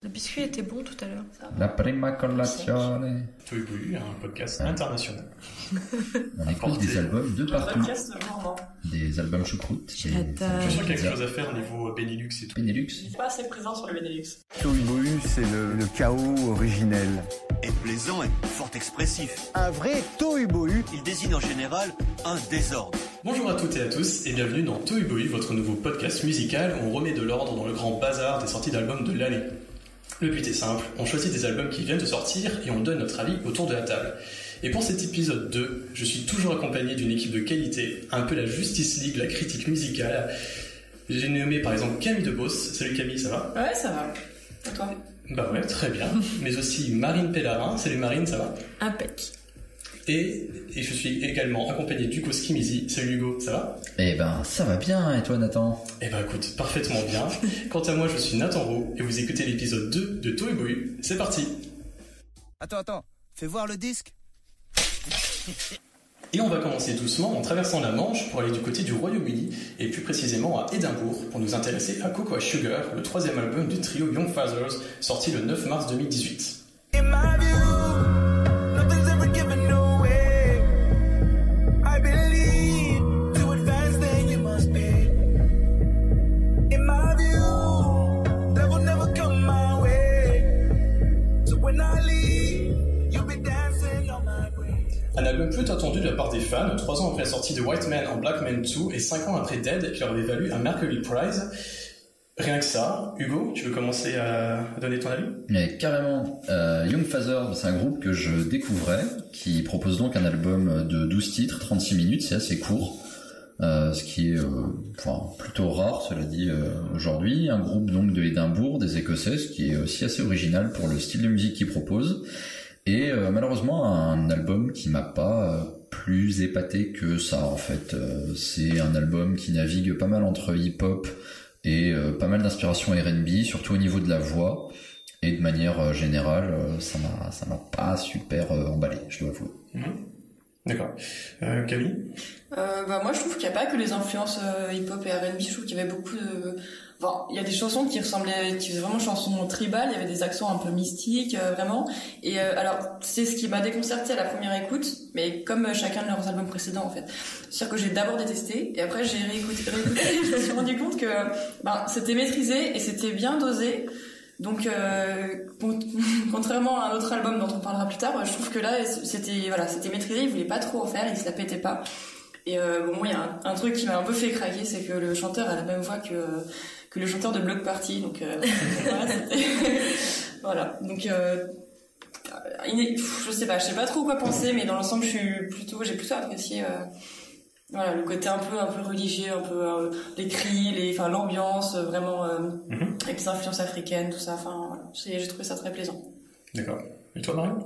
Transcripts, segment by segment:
Le biscuit était bon tout à l'heure. La prima colazione. Toy Bohu, un podcast international. On écoute des albums de Un partout. podcast. Des albums choucroute. des. Je suis sûr qu'il y a quelque chose à faire au niveau Benelux et tout. Benelux. Il est pas assez présent sur le Benelux. Toy Bohu, c'est le, le chaos originel. est plaisant et fort expressif. Un vrai Toy Bohu, Il désigne en général un désordre. Bonjour à toutes et à tous et bienvenue dans Toy Boy, votre nouveau podcast musical où on remet de l'ordre dans le grand bazar des sorties d'albums de l'année. Le but est simple, on choisit des albums qui viennent de sortir et on donne notre avis autour de la table. Et pour cet épisode 2, je suis toujours accompagné d'une équipe de qualité, un peu la Justice League, la critique musicale. J'ai nommé par exemple Camille Debos. Salut Camille, ça va? Ouais, ça va. Et toi? Bah ouais, très bien. Mais aussi Marine Pellarin. Salut Marine, ça va? Impec. Et, et je suis également accompagné d'Hugo Skimizi. Salut Hugo, ça va? Eh ben, ça va bien. Et toi, Nathan? Eh ben écoute, parfaitement bien. Quant à moi, je suis Nathan Roux et vous écoutez l'épisode 2 de Toy Boy. C'est parti Attends, attends, fais voir le disque. Et on va commencer doucement en traversant la Manche pour aller du côté du Royaume-Uni et plus précisément à Édimbourg pour nous intéresser à Cocoa Sugar, le troisième album du trio Young Fathers sorti le 9 mars 2018. In my view, Un album peu attendu de la part des fans, trois ans après la sortie de White Man en Black Man 2 et cinq ans après Dead qui leur avait valu un Mercury Prize. Rien que ça, Hugo, tu veux commencer à donner ton avis? Mais carrément, euh, Young Father, c'est un groupe que je découvrais, qui propose donc un album de 12 titres, 36 minutes, c'est assez court, euh, ce qui est euh, plutôt rare, cela dit, aujourd'hui. Un groupe donc de Édimbourg, des Écossais, ce qui est aussi assez original pour le style de musique qu'ils proposent. Et euh, malheureusement, un album qui m'a pas euh, plus épaté que ça, en fait. Euh, c'est un album qui navigue pas mal entre hip-hop et euh, pas mal d'inspiration R&B, surtout au niveau de la voix. Et de manière euh, générale, euh, ça m'a ça m'a pas super euh, emballé, je dois avouer. D'accord. Euh, Camille? Euh, bah, Moi, je trouve qu'il n'y a pas que les influences euh, hip-hop et R&B. Je trouve qu'il y avait beaucoup de... Enfin, il y a des chansons qui ressemblaient, qui faisaient vraiment chansons tribales. Il y avait des accents un peu mystiques, euh, vraiment. Et euh, alors, c'est ce qui m'a déconcerté à la première écoute, mais comme euh, chacun de leurs albums précédents, en fait. C'est-à-dire que j'ai d'abord détesté, et après j'ai réécouté, réécouté je me suis rendu compte que ben, c'était maîtrisé et c'était bien dosé. Donc, euh, con- contrairement à un autre album dont on parlera plus tard, je trouve que là, c'était voilà, c'était maîtrisé. Il voulait pas trop en faire, il se la pétait pas. Et euh, bon, moi, il y a un, un truc qui m'a un peu fait craquer, c'est que le chanteur a la même voix que que le chanteur de Block Party. Donc euh, voilà. Donc euh, je sais pas, je sais pas trop quoi penser, mais dans l'ensemble, je suis plutôt, j'ai plutôt apprécié. euh, voilà, le côté un peu, un peu religieux, un peu euh, les cris, les, enfin l'ambiance, vraiment euh, Mhm. avec les influences africaines, tout ça. Enfin, voilà, j'ai j'ai trouvé ça très plaisant. D'accord. Et toi, Marine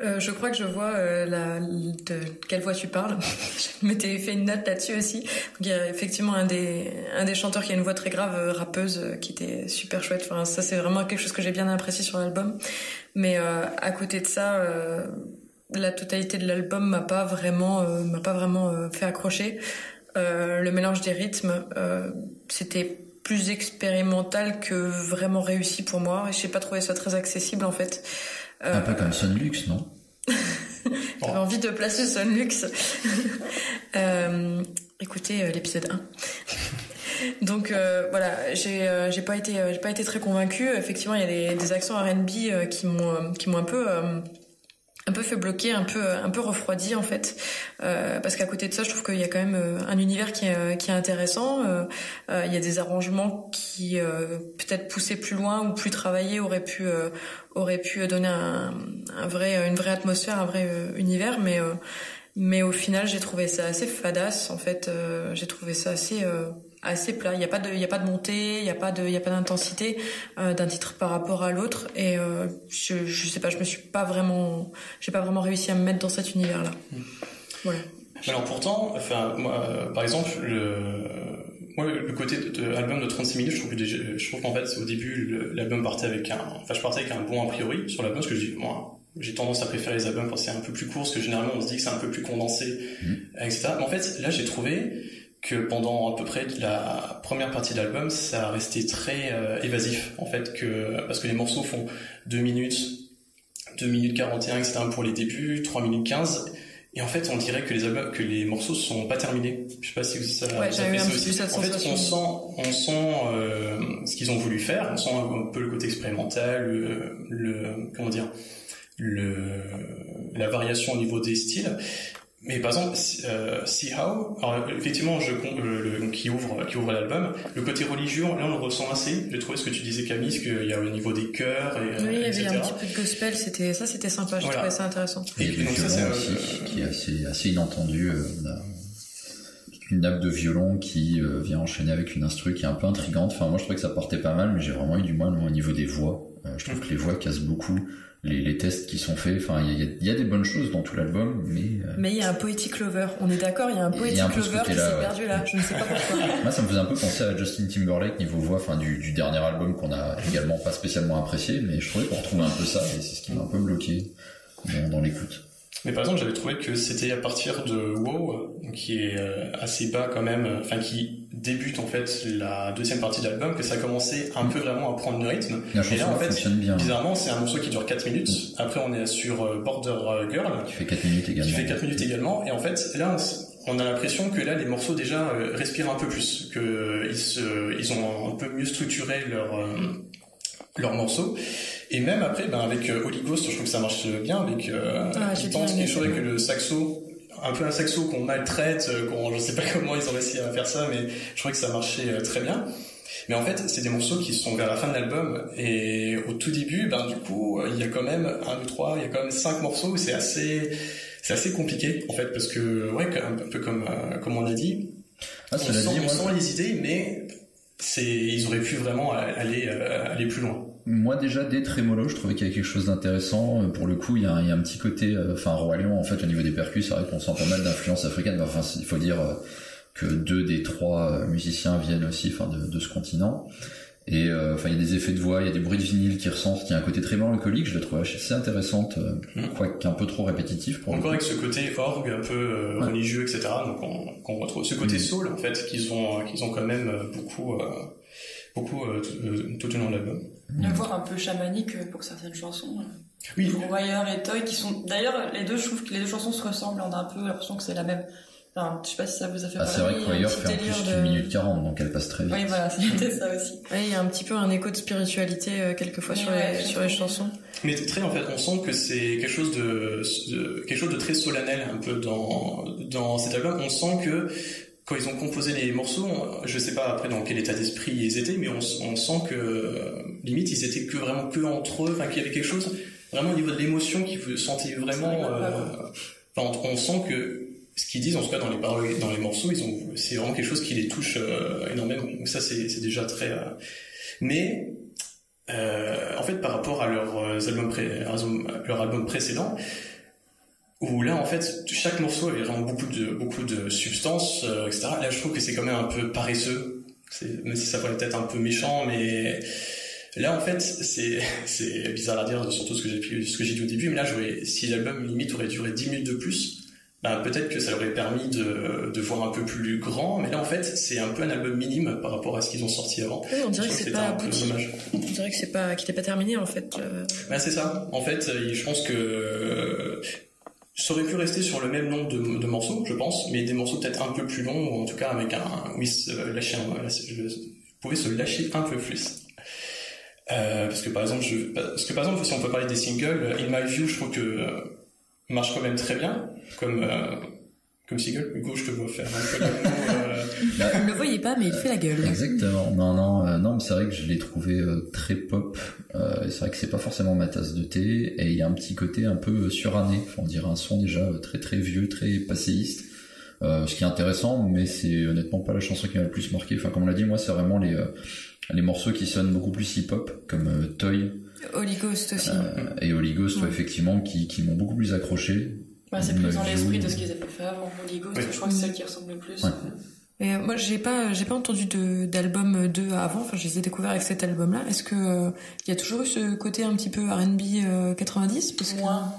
Euh, je crois que je vois euh, la, de quelle voix tu parles. je m'étais fait une note là-dessus aussi. Donc, il y a effectivement un des, un des chanteurs qui a une voix très grave, euh, rappeuse, euh, qui était super chouette. Enfin, ça, c'est vraiment quelque chose que j'ai bien apprécié sur l'album. Mais euh, à côté de ça, euh, la totalité de l'album m'a pas vraiment, m'a pas vraiment fait accrocher. Le mélange des rythmes, c'était plus expérimental que vraiment réussi pour moi. Et j'ai pas trouvé ça très accessible en fait. Euh, Un peu comme Sonlux, non j'avais envie de placer Sonlux. euh, écoutez euh, l'épisode 1. Donc euh, voilà, j'ai euh, j'ai pas été euh, j'ai pas été très convaincue. Effectivement, il y a des, des accents R&B euh, qui m'ont euh, qui m'ont un peu euh, un peu fait bloquer, un peu un peu refroidi en fait, Euh, parce qu'à côté de ça, je trouve qu'il y a quand même euh, un univers qui est euh, qui est intéressant. Euh, euh, il y a des arrangements qui euh, peut-être poussés plus loin ou plus travaillés auraient pu auraient pu donner un, un vrai une vraie atmosphère, un vrai univers, mais mais au final, j'ai trouvé ça assez fadasse en fait. J'ai trouvé ça assez assez plat. Il y a pas de il y a pas de montée, il y a pas de il y a pas d'intensité euh, d'un titre par rapport à l'autre et euh, je je sais pas, je me suis pas vraiment j'ai pas vraiment réussi à me mettre dans cet univers là. Voilà. Alors pourtant, enfin, moi, euh, par exemple, le, moi, le côté de, de album de 36 minutes, je trouve que déjà- je trouve qu'en fait, au début, l'album partait avec un, enfin, je partais avec un bon a priori sur l'album, parce que je dis, moi, j'ai tendance à préférer les albums quand c'est un peu plus court, parce que généralement, on se dit que c'est un peu plus condensé, etc. Mais en fait, là, j'ai trouvé que pendant à peu près la première partie de l'album, ça a resté très euh, évasif en fait que parce que les morceaux font 2 minutes, 2 minutes 41 etc pour les débuts, 3 minutes 15 et en fait on dirait que les albums, que les morceaux sont pas terminés. Je sais pas si ça, Ouais, ça fait ça aussi. cette En fait on sent on sent euh, ce qu'ils ont voulu faire, on sent un peu le côté expérimental, le, le comment dire le la variation au niveau des styles. Mais par exemple, euh, See How, alors effectivement, je, euh, le, qui ouvre, qui ouvre l'album, le côté religieux, là on le ressent assez. J'ai trouvé ce que tu disais Camille, ce qu'il y a au niveau des chœurs et Oui, il y avait un petit peu de gospel, c'était ça, c'était sympa, j'ai Voilà. trouvé ça intéressant. Et Et donc ça, violon c'est, aussi, euh, qui est assez, assez inattendu. euh, une nappe de violon qui euh, vient enchaîner avec une instru qui est un peu intrigante. Enfin, moi, je trouvais que ça portait pas mal, mais j'ai vraiment eu du mal au niveau des voix. Euh, je trouve que les voix cassent beaucoup. Les, les tests qui sont faits, enfin, il y a, il y a des bonnes choses dans tout l'album, mais euh, Mais il y a un poetic lover, on est d'accord, il y a un a poetic un lover qui s'est côté-là, ouais. perdu là, je ne sais pas pourquoi. moi, ça me faisait un peu penser à Justin Timberlake niveau voix, enfin, du, du dernier album qu'on a également pas spécialement apprécié, mais je trouvais qu'on retrouvait un peu ça, et c'est ce qui m'a un peu bloqué dans, dans l'écoute. Mais par exemple, j'avais trouvé que c'était à partir de Wow, qui est euh, assez bas quand même, euh, enfin qui débute en fait la deuxième partie de l'album, que ça a commencé un peu vraiment à prendre le rythme. La Et là, en fait, bien, bizarrement, c'est un morceau qui dure 4 minutes. Après, on est sur euh, Border Girl, qui fait 4 minutes également. qui fait 4 minutes également. Et en fait, là, on a l'impression que là, les morceaux déjà euh, respirent un peu plus, que euh, ils se, ils ont un peu mieux structuré leur euh, leurs morceaux. Et même après, ben avec euh, Holy Ghost, je trouve que ça marche bien. Avec, euh, Ah, je pense aimé trouvais que le saxo, un peu un saxo qu'on maltraite, euh, qu'on, je sais pas comment ils ont réussi à faire ça, mais je trouvais que ça marchait euh, très bien. Mais en fait, c'est des morceaux qui sont vers la fin de l'album et au tout début, ben du coup, euh, il y a quand même un, deux, trois, il y a quand même cinq morceaux où c'est assez, c'est assez compliqué en fait parce que ouais, un peu comme euh, comme on a dit, Ah, on sent, dit, on sent les idées, mais c'est, ils auraient pu vraiment aller euh, aller plus loin. Moi déjà dès Tremolo, je trouvais qu'il y avait quelque chose d'intéressant. Euh, Pour le coup, il y a un, il y a un petit côté, euh, enfin Roi Lion en fait au niveau des percus, c'est vrai qu'on sent pas mal d'influence africaine. Enfin, il faut dire euh, que deux des trois musiciens viennent aussi, enfin de, de ce continent. Et euh, enfin il y a des effets de voix, il y a des bruits de vinyle qui ressentent. Il y a un côté très mélancolique, je la trouve assez intéressante, euh, Mm. quoique un peu trop répétitif pour Encore avec ce côté orgue un peu euh, Ouais. religieux, etc. Donc on, qu'on retrouve ce côté Mm. soul en fait qu'ils ont qu'ils ont quand même beaucoup beaucoup tout, tout au long de l'album. Y a voire un peu chamanique euh, pour certaines chansons. Oui, Pour Wire et Toy qui sont. D'ailleurs, les deux, je trouve que les deux chansons se ressemblent. On a un peu l'impression que c'est la même. Enfin, je sais pas si ça vous a fait Ah, c'est vrai que Wire fait en plus de- minute 40, donc elle passe très vite. Oui, voilà, c'était ça aussi. Ouais, il y a un petit peu un écho de spiritualité euh, quelquefois sur, Ouais, les, sur chansons. mais très en fait, on sent que c'est quelque chose de, de- quelque chose de très solennel un peu dans dans cet album. On sent que quand ils ont composé les morceaux, je sais pas après dans quel état d'esprit ils étaient, mais on, on sent que limite ils étaient que vraiment que entre eux, enfin qu'il y avait quelque chose vraiment au niveau de l'émotion qui vous sentez vraiment. Euh, enfin, on, on sent que ce qu'ils disent en tout cas dans les paroles, dans les morceaux, ils ont, c'est vraiment quelque chose qui les touche euh, énormément. Donc ça c'est c'est déjà très. euh, mais euh, en fait par rapport à leurs euh, albums pré- leur album précédent où là en fait chaque morceau avait vraiment beaucoup de beaucoup de substance euh, etc là je trouve que c'est quand même un peu paresseux. Même si ça pourrait être un peu méchant mais là en fait c'est c'est bizarre à dire surtout ce que j'ai ce que j'ai dit au début mais là j'aurais si l'album limite aurait duré 10 minutes de plus bah, peut-être que ça aurait permis de, de voir un peu plus grand. Mais là en fait c'est un peu un album minime par rapport à ce qu'ils ont sorti avant. Oui, on dirait que trouve c'est pas un peu dommage. On dirait que c'est pas, qu'il n'est pas terminé en fait. bah, c'est ça. En fait, euh, je pense que ça aurait pu rester sur le même nombre de, morceaux, je pense, mais des morceaux peut-être un peu plus longs, ou en tout cas avec un, oui, se lâcher un, je pouvais se lâcher un peu plus. Euh, parce que par exemple, je, parce que par exemple, si on peut parler des singles, In My View, je trouve que euh, marche quand même très bien, comme euh, comme single. Hugo, je te vois faire un peu euh, Vous ne le voyez pas, mais il fait la gueule. Exactement. Non, non, euh, non, mais c'est vrai que je l'ai trouvé euh, très pop. Euh, et c'est vrai que c'est pas forcément ma tasse de thé. Et il y a un petit côté un peu euh, suranné. Enfin, on dirait un son déjà euh, très très vieux, très passéiste. Euh, ce qui est intéressant, mais c'est honnêtement pas la chanson qui m'a le plus marqué. Enfin, comme on l'a dit, moi, c'est vraiment les euh, les morceaux qui sonnent beaucoup plus hip-hop, comme euh, Toy Holy Ghost aussi. euh, et Holy Ghost, ouais, Ouais. effectivement, qui, qui m'ont beaucoup plus accroché. Ouais, c'est plus dans l'esprit de ce qu'ils avaient fait avant Holy Ghost. Oui. Je crois que c'est celle qui ressemble le plus. Ouais. Et euh, moi, j'ai pas, j'ai pas entendu de, d'album 2 avant. Enfin, je les ai découverts avec cet album-là. Est-ce que euh, il y a toujours eu ce côté un petit peu R&B euh, 90 parce que... Moins.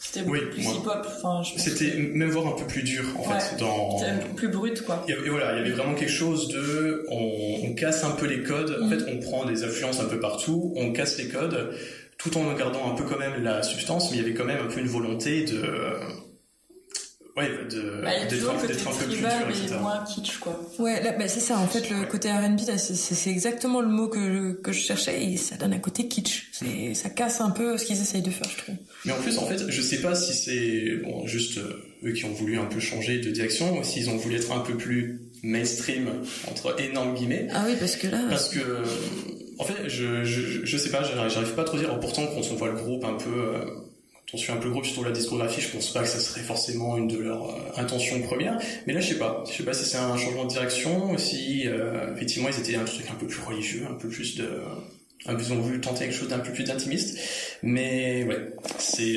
C'était beaucoup Oui, plus hip-hop. Enfin, C'était que même voire un peu plus dur en Ouais, fait dans. plus brut, quoi. Et et voilà, il y avait vraiment quelque chose de, on, on casse un peu les codes. En Mm. fait, on prend des influences un peu partout, on casse les codes, tout en gardant un peu quand même la substance, mais il y avait quand même un peu une volonté de, ouais, de Bah, d'être un, peu plus tribal, mais etc. moins kitsch, quoi. Ouais, là, bah, c'est ça. En fait, le côté R&B, c'est- exactement le mot que, que je cherchais et ça donne un côté kitsch. C'est- Ça casse un peu ce qu'ils essayent de faire, je trouve. Mais en plus, en fait, je sais pas si c'est bon, juste euh, eux qui ont voulu un peu changer de direction, ou s'ils ont voulu être un peu plus mainstream entre énormes guillemets. Ah oui, parce que là, Parce que, euh, en fait, je, je, je sais pas, j'arrive pas à trop dire. Pourtant, quand on voit le groupe un peu, euh, quand on suit un peu le groupe sur la discographie, je pense pas que ça serait forcément une de leurs euh, intentions premières. Mais là, je sais pas. Je sais pas si c'est un changement de direction, si, euh, effectivement, ils étaient un truc un peu plus religieux, un peu plus de, ils ont voulu tenter quelque chose d'un peu plus d'intimiste. Mais, ouais. C'est,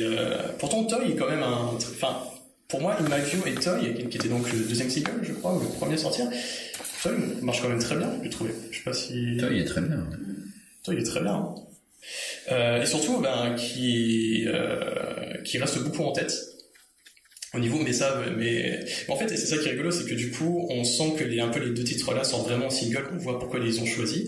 pourtant, Toy est quand même un, enfin, pour moi, View et Toy, qui était donc le deuxième single, je crois, ou le premier à sortir, Toy marche quand même très bien, j'ai trouvé. Je sais pas si. Il est très bien. Il est très bien. hein. Euh, et surtout, ben, qui, euh, qui reste beaucoup en tête au niveau, mais ça, mais en fait, et c'est ça qui est rigolo, c'est que du coup, on sent que les, un peu les deux titres-là sont vraiment singles, on voit pourquoi ils les ont choisis,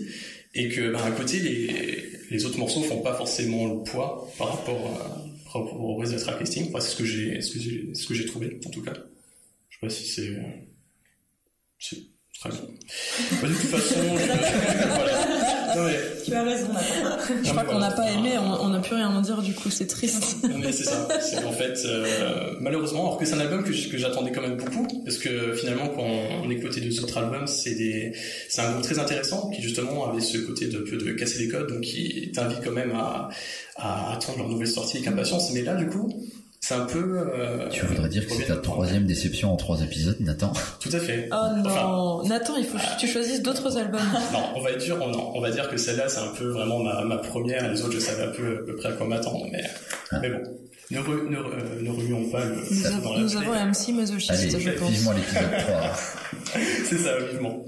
et que, ben, à côté, les, les autres morceaux font pas forcément le poids par rapport, à- par rapport au reste de la tracklisting. Enfin, c'est ce que j'ai, ce que j'ai, trouvé, en tout cas. Je sais pas si c'est très bien. Bah, de toute façon, je- voilà. Non, mais, Tu as raison, je crois qu'on n'a pas aimé, on on n'a plus rien à en dire, du coup, c'est triste. Non, mais c'est ça. C'est en fait, euh, malheureusement, alors que c'est un album que j'attendais quand même beaucoup, parce que finalement, quand on écoute les deux autres albums, c'est des, c'est un groupe très intéressant qui justement avait ce côté de peu de casser les codes, donc qui t'invite quand même à, à attendre leur nouvelle sortie avec impatience. Mais là, du coup, c'est un peu. euh, Tu voudrais dire que c'est ta troisième déception en trois épisodes, Nathan? Tout à fait. Oh non, Nathan, il faut que tu choisisses d'autres albums. Non, on va dire, on, non, on va dire que celle-là, c'est un peu vraiment ma, ma première. Les autres, je savais un peu à peu près à quoi m'attendre, mais, Ah. mais bon. Ne, re- ne, re- euh, ne remuons pas le. Nous, dans avons- la nous avons un MC masochiste, Allez, je pense. vivement l'épisode 3. C'est ça, vivement.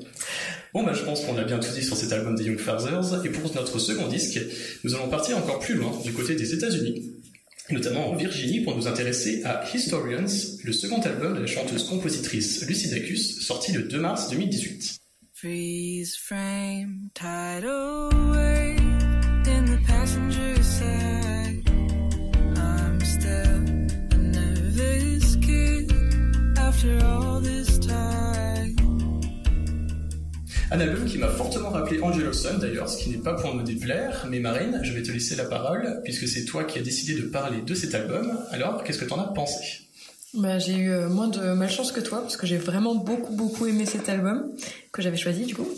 Bon, bah, je pense qu'on a bien tout dit sur cet album des Young Fathers. Et pour notre second disque, nous allons partir encore plus loin, du côté des États-Unis, notamment en Virginie, pour nous intéresser à Historians, le second album de la chanteuse-compositrice Lucy Dacus, sorti le 2 mars 2018. Freeze frame tied away Un album qui m'a fortement rappelé Angelo Sun d'ailleurs, ce qui n'est pas pour me déplaire, mais Marine, je vais te laisser la parole, puisque c'est toi qui as décidé de parler de cet album. Alors, qu'est-ce que t'en as pensé? Bah, j'ai eu euh, moins de malchance que toi parce que j'ai vraiment beaucoup beaucoup aimé cet album que j'avais choisi du coup.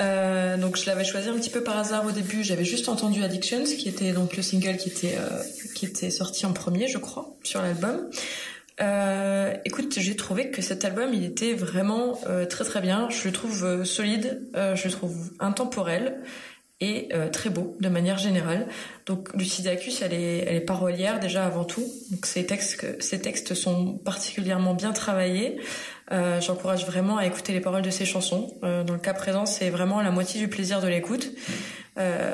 Euh, donc je l'avais choisi un petit peu par hasard au début. J'avais juste entendu Addictions qui était donc le single qui était euh, qui était sorti en premier je crois sur l'album. Euh, écoute, j'ai trouvé que cet album il était vraiment euh, très très bien. Je le trouve euh, solide, je le trouve intemporel et très beau de manière générale. Donc Lucie Dacus, elle est, elle est parolière déjà avant tout. Donc ses textes, textes sont particulièrement bien travaillés. J'encourage vraiment à écouter les paroles de ses chansons. Dans le cas présent, c'est vraiment la moitié du plaisir de l'écoute.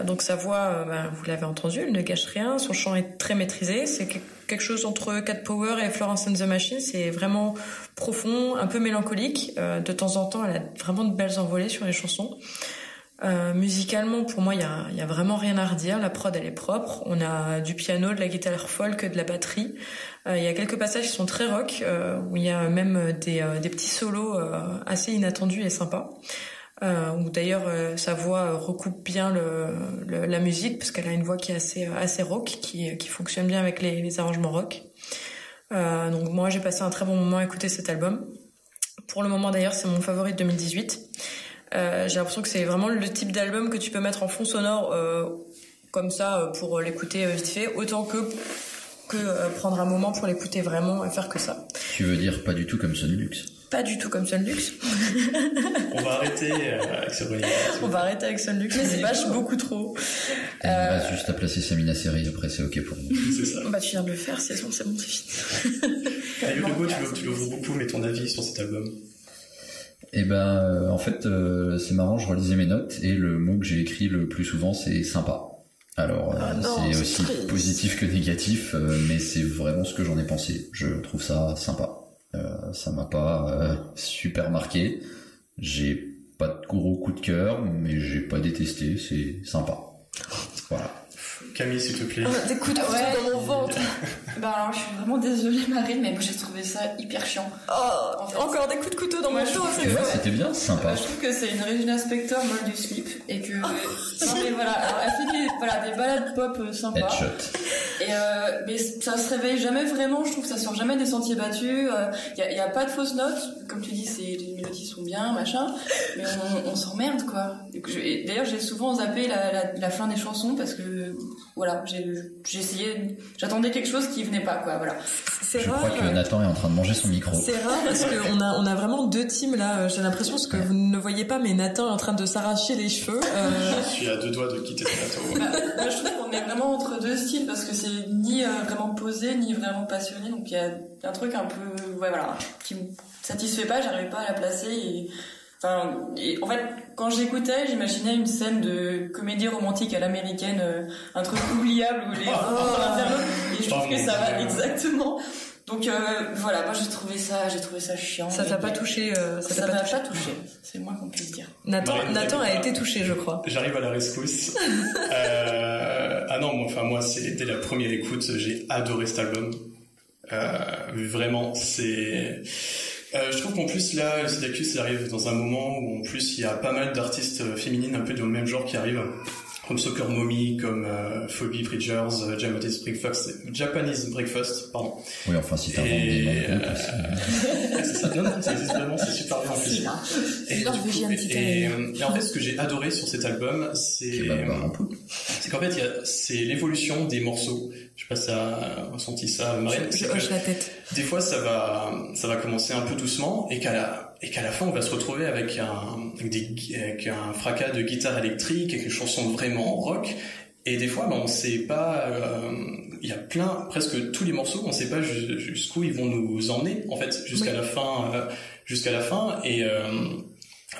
Donc sa voix, ben, vous l'avez entendu, elle ne gâche rien. Son chant est très maîtrisé. C'est quelque chose entre Cat Power et Florence and the Machine. C'est vraiment profond, un peu mélancolique. Euh, de temps en temps, elle a vraiment de belles envolées sur les chansons. Euh, musicalement, pour moi, il y a, vraiment rien à redire. La prod, elle est propre. On a du piano, de la guitare folk, de la batterie. Euh, il y a quelques passages qui sont très rock, où il y a même des, des petits solos assez inattendus et sympas. Euh, où d'ailleurs euh, sa voix euh, recoupe bien la musique parce qu'elle a une voix qui est assez euh, assez rock, qui, fonctionne bien avec les, arrangements rock. Donc moi j'ai passé un très bon moment à écouter cet album. Pour le moment d'ailleurs c'est mon favori de 2018. Euh, j'ai l'impression que c'est vraiment le type d'album que tu peux mettre en fond sonore comme ça pour l'écouter vite fait, autant que que prendre un moment pour l'écouter vraiment et faire que ça. Tu veux dire pas du tout comme Sonlux Pas du tout comme Sunlux. On va arrêter euh, avec ce. On va arrêter avec Sunlux, c'est vache beaucoup trop. Il Euh, me reste juste à placer Samina Seri, après c'est ok pour moi. C'est ça. Bah tu viens de le faire, c'est bon, c'est bon, c'est fini. Hugo, tu l'ouvres- beaucoup, mais ton avis sur cet album? Et ben, euh, en fait, euh, c'est marrant, je relisais mes notes et le mot que j'ai écrit le plus souvent, c'est sympa. Alors, euh, Ah c'est c'est aussi triste. positif que négatif, euh, mais c'est vraiment ce que j'en ai pensé. Je trouve ça sympa. Euh, ça m'a pas euh, super marqué. J'ai pas de gros coup de cœur, mais j'ai pas détesté. C'est sympa. Voilà. Camille, s'il te plaît. Des coups de couteau Ouais. dans mon ventre. Bah alors, je suis vraiment désolée, Marine, mais moi j'ai trouvé ça hyper chiant. Oh, En fait. encore des coups de couteau dans Moi, mon dos. c'est Ouais, c'était bien, sympa. Euh, je trouve que c'est une Regina Spector molle du slip et que non mais voilà alors elle fait des, voilà, des balades pop euh, sympas Headshot. et euh, mais ça se réveille jamais vraiment je trouve que ça sort jamais des sentiers battus il y, a, y a pas de fausses notes comme tu dis c'est les mélodies sont bien machin mais on, on s'emmerde quoi que d'ailleurs j'ai souvent zappé la, la, la fin des chansons parce que voilà j'ai essayé j'attendais quelque chose qui venait pas quoi voilà C'est Je rare. crois que Nathan est en train de manger son micro. C'est rare parce qu'on a, on a vraiment deux teams là. J'ai l'impression parce que vous ne le voyez pas, mais Nathan est en train de s'arracher les cheveux. Euh, Je suis à deux doigts de quitter ce plateau. Bah, moi, je trouve qu'on est vraiment entre deux styles parce que c'est ni euh, vraiment posé ni vraiment passionné. Donc il y a un truc un peu, ouais, voilà, qui me satisfait pas. J'arrivais pas à la placer. Et, enfin, et en fait, quand j'écoutais, j'imaginais une scène de comédie romantique à l'américaine, euh, un truc oubliable où les l'internaute. Et je trouve Oh, que ça va exactement. Donc euh, voilà, moi j'ai trouvé ça, j'ai trouvé ça chiant. ça t'a pas touché. euh, ça t'a m'a pas touché. pas touché. C'est moins qu'on puisse dire. Nathan, Nathan a été touché, je crois. J'arrive à la rescousse. Euh, ah non, moi, enfin moi, c'est dès la première écoute, j'ai adoré cet album. Euh, vraiment, c'est. Euh, je trouve qu'en plus là, le Sydacus arrive dans un moment où en plus il y a pas mal d'artistes euh, féminines un peu dans le même genre qui arrivent, comme Soccer Mommy, comme euh, Phoebe Bridgers, euh, Japanese Breakfast, Japanese Breakfast, pardon. Oui, enfin, si des Et, euh, ça, non, non, ça existe vraiment, c'est super bien en plus. Et, du coup, et, et en fait, ce que j'ai adoré sur cet album, c'est qu'en fait, il y a- c'est l'évolution des morceaux. Je sais pas si t'as ressenti ça, Marine. Je, je hoche la tête. des fois, ça va, ça va commencer un peu doucement et qu'à la, et qu'à la fin, on va se retrouver avec un, avec des, avec un fracas de guitare électrique, avec une chanson vraiment rock. Et des fois, ben, on sait pas, euh, il y a plein, presque tous les morceaux, on sait pas ju- jusqu'où ils vont nous emmener, en fait, jusqu'à Oui. la fin, euh, jusqu'à la fin. Et, euh,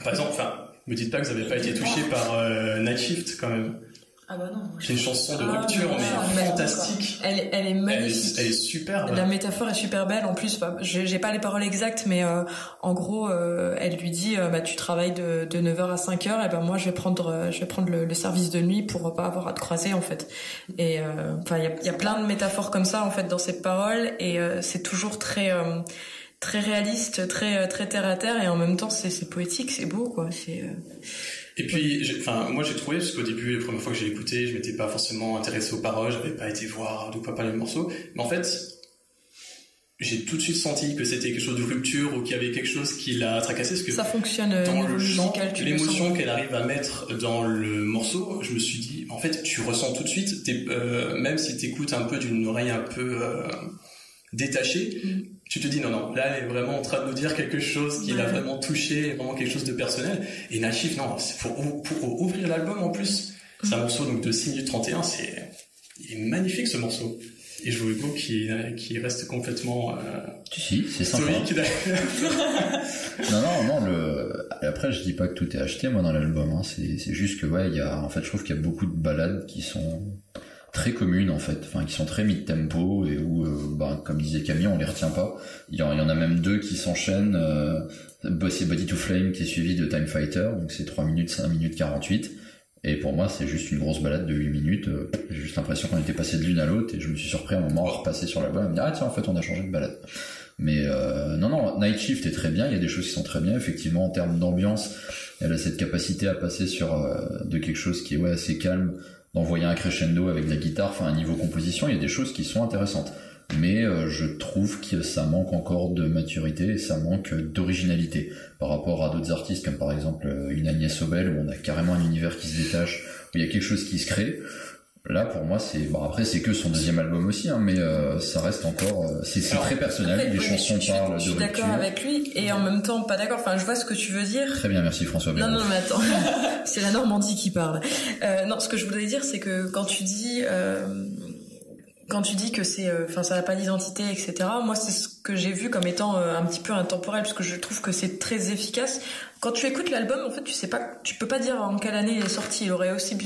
par exemple, enfin, me dites pas que vous avez pas été touché par euh, Night Shift, quand même. Ah bah non. C'est une chanson de Ah, rupture, mais fantastique. Elle, est- elle est Elle magnifique. est, elle est superbe. La métaphore est super belle en plus. Enfin, j'ai pas les paroles exactes, mais euh, en gros, euh, elle lui dit euh, bah tu travailles de, de 9h à 5h, et ben moi je vais prendre euh, je vais prendre le, le service de nuit pour pas avoir à te croiser en fait. Et euh, enfin il y a, y a plein de métaphores comme ça en fait dans ces paroles, et euh, c'est toujours très euh, très réaliste, très très terre à terre, et en même temps c'est c'est poétique, c'est beau quoi. C'est euh, Et puis, enfin, moi j'ai trouvé, parce qu'au début, la première fois que j'ai écouté, je m'étais pas forcément intéressé aux paroles, j'avais pas été voir de quoi parler le morceau, mais en fait, j'ai tout de suite senti que c'était quelque chose de rupture ou qu'il y avait quelque chose qui l'a tracassé, parce que ça fonctionne euh, dans le chant, tu l'émotion qu'elle arrive à mettre dans le morceau, je me suis dit, en fait, tu ressens tout de suite, euh, même si t'écoutes un peu d'une oreille un peu euh, détachée, Mm. tu te dis non non, là elle est vraiment en train de nous dire quelque chose qui l'a Ouais. vraiment touché, vraiment quelque chose de personnel. Et Nachif, non, pour, ou- pour ouvrir l'album en plus. C'est un morceau donc de 6 minutes 31, c'est il est magnifique ce morceau. Et je vois Hugo qui, qui reste complètement euh, Si, c'est sympa. stoïque. Non, non, non, le... Après, je dis pas que tout est acheté, moi, dans l'album, hein. C'est, c'est juste que, ouais, il y a, en fait, je trouve qu'il y a beaucoup de ballades qui sont très communes, en fait. Enfin, qui sont très mid-tempo et où, euh, bah, comme disait Camille, on les retient pas. Il y en, a même deux qui s'enchaînent, euh, c'est Body to Flame qui est suivi de Time Fighter, donc c'est 3 minutes, 5 minutes 48. Et pour moi, c'est juste une grosse balade de 8 minutes. euh, J'ai juste l'impression qu'on était passé de l'une à l'autre et je me suis surpris à un moment à repasser sur l'album et me dire, ah tiens, en fait, on a changé de balade. Mais euh, non, non, Night Shift est très bien, il y a des choses qui sont très bien, effectivement, en termes d'ambiance, elle a cette capacité à passer sur euh, de quelque chose qui est ouais, assez calme, d'envoyer un crescendo avec la guitare, enfin, un niveau composition, il y a des choses qui sont intéressantes. Mais euh, je trouve que ça manque encore de maturité et ça manque d'originalité par rapport à d'autres artistes comme par exemple euh, une Agnès Obel où on a carrément un univers qui se détache, où il y a quelque chose qui se crée. Là, pour moi, c'est bon. Après, c'est que son deuxième album aussi, hein, mais euh, ça reste encore. euh, c'est très personnel. En fait, les oui, chansons je, parlent je suis de d'accord avec lui et en même temps pas d'accord. Enfin, je vois ce que tu veux dire. Très bien, merci François Non, non, mais attends, c'est la Normandie qui parle. Euh, non, ce que je voudrais dire, c'est que quand tu dis, euh, quand tu dis que c'est, euh, enfin, ça n'a pas d'identité, etc. Moi, c'est ce que j'ai vu comme étant euh, un petit peu intemporel, parce que je trouve que c'est très efficace quand tu écoutes l'album, en fait, tu sais pas, tu peux pas dire en quelle année il est sorti. Il aurait aussi,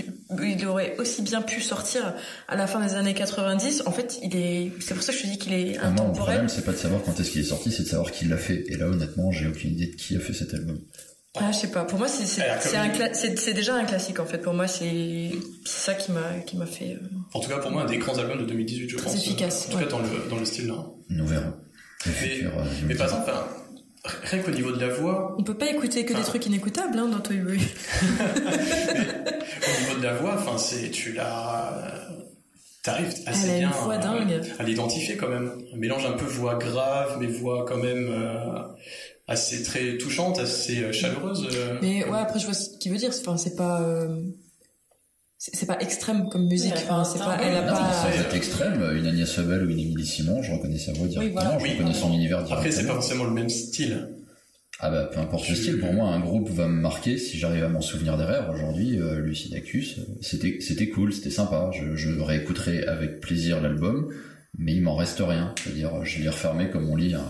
il aurait aussi bien pu sortir à la fin des années 90. En fait, il est, c'est pour ça que je te dis qu'il est Pour moi, le intemporel. problème, c'est pas de savoir quand est-ce qu'il est sorti, c'est de savoir qui l'a fait. Et là, honnêtement, j'ai aucune idée de qui a fait cet album. Ah, je sais pas. Pour moi, c'est c'est déjà un classique en fait. Pour moi, c'est ça qui m'a qui m'a fait. euh, En tout cas, pour moi, un des grands albums de 2018, je Très pense. efficace, En tout cas, dans le, dans le style là. Nous verrons. Mais, euh, mais par exemple, enfin, rien qu'au niveau de la voix, On peut pas écouter que des trucs inécoutables hein, dans Toy Boy. au niveau de la voix, enfin, c'est, tu l'as, t'arrives assez Elle a une bien voix à, dingue. à l'identifier quand même. Un mélange un peu voix grave, mais voix quand même euh, assez très touchante, assez euh, chaleureuse. euh. Mais ouais, après je vois ce qu'il veut dire. Enfin, c'est pas euh, c'est pas extrême comme musique. Enfin, c'est pas, elle a Non, pas. extrême, une Agnès Rebel ou une Émilie Simon, je reconnais sa voix directement, voilà. je Oui. reconnais son univers Après, c'est pas directement. forcément le même style. Ah bah peu importe le style, pour moi un groupe va me marquer si j'arrive à m'en souvenir derrière. Aujourd'hui, euh, Lucidacus, c'était c'était cool, c'était sympa. Je, je réécouterai avec plaisir l'album, mais il m'en reste rien. C'est-à-dire, je l'ai refermé comme on lit un,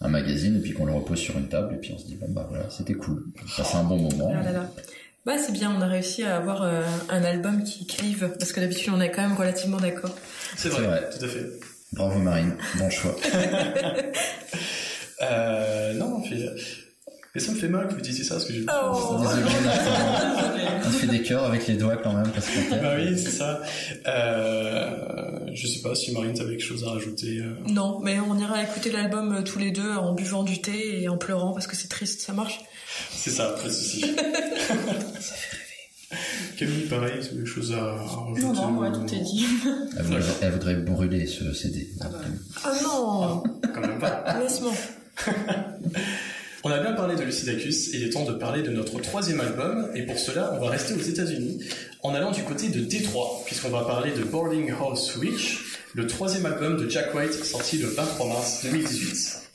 un magazine et puis qu'on le repose sur une table et puis on se dit bon bah voilà, c'était cool. Passé un bon moment. Ah là là. Bah c'est bien, on a réussi à avoir euh, un album qui clive parce que d'habitude on est quand même relativement d'accord. C'est C'est vrai, vrai. tout à fait. Bravo Marine, bon choix. Euh, non, puis, mais ça me fait mal que vous disiez ça, parce que j'ai Oh. On fait des cœurs avec les doigts quand même parce que Bah oui, c'est ça. Euh, je sais pas si Marine, t'avais quelque chose à rajouter. euh. Non, mais on ira écouter l'album euh, tous les deux en buvant du thé et en pleurant parce que c'est triste, ça marche. C'est ça, pas de souci. ça fait rêver. Camille, pareil, tu as quelque chose à, à rajouter Non, non, ou- tout est dit. elle voudrait, elle voudrait brûler ce CD. Ah bah. Oh non, Quand même pas. laisse-moi. On a bien parlé de Lucidacus, il est temps de parler de notre troisième album, et pour cela, on va rester aux États-Unis, en allant du côté de Détroit, puisqu'on va parler de Boarding House Witch, le troisième album de Jack White, sorti le 23 mars 2018.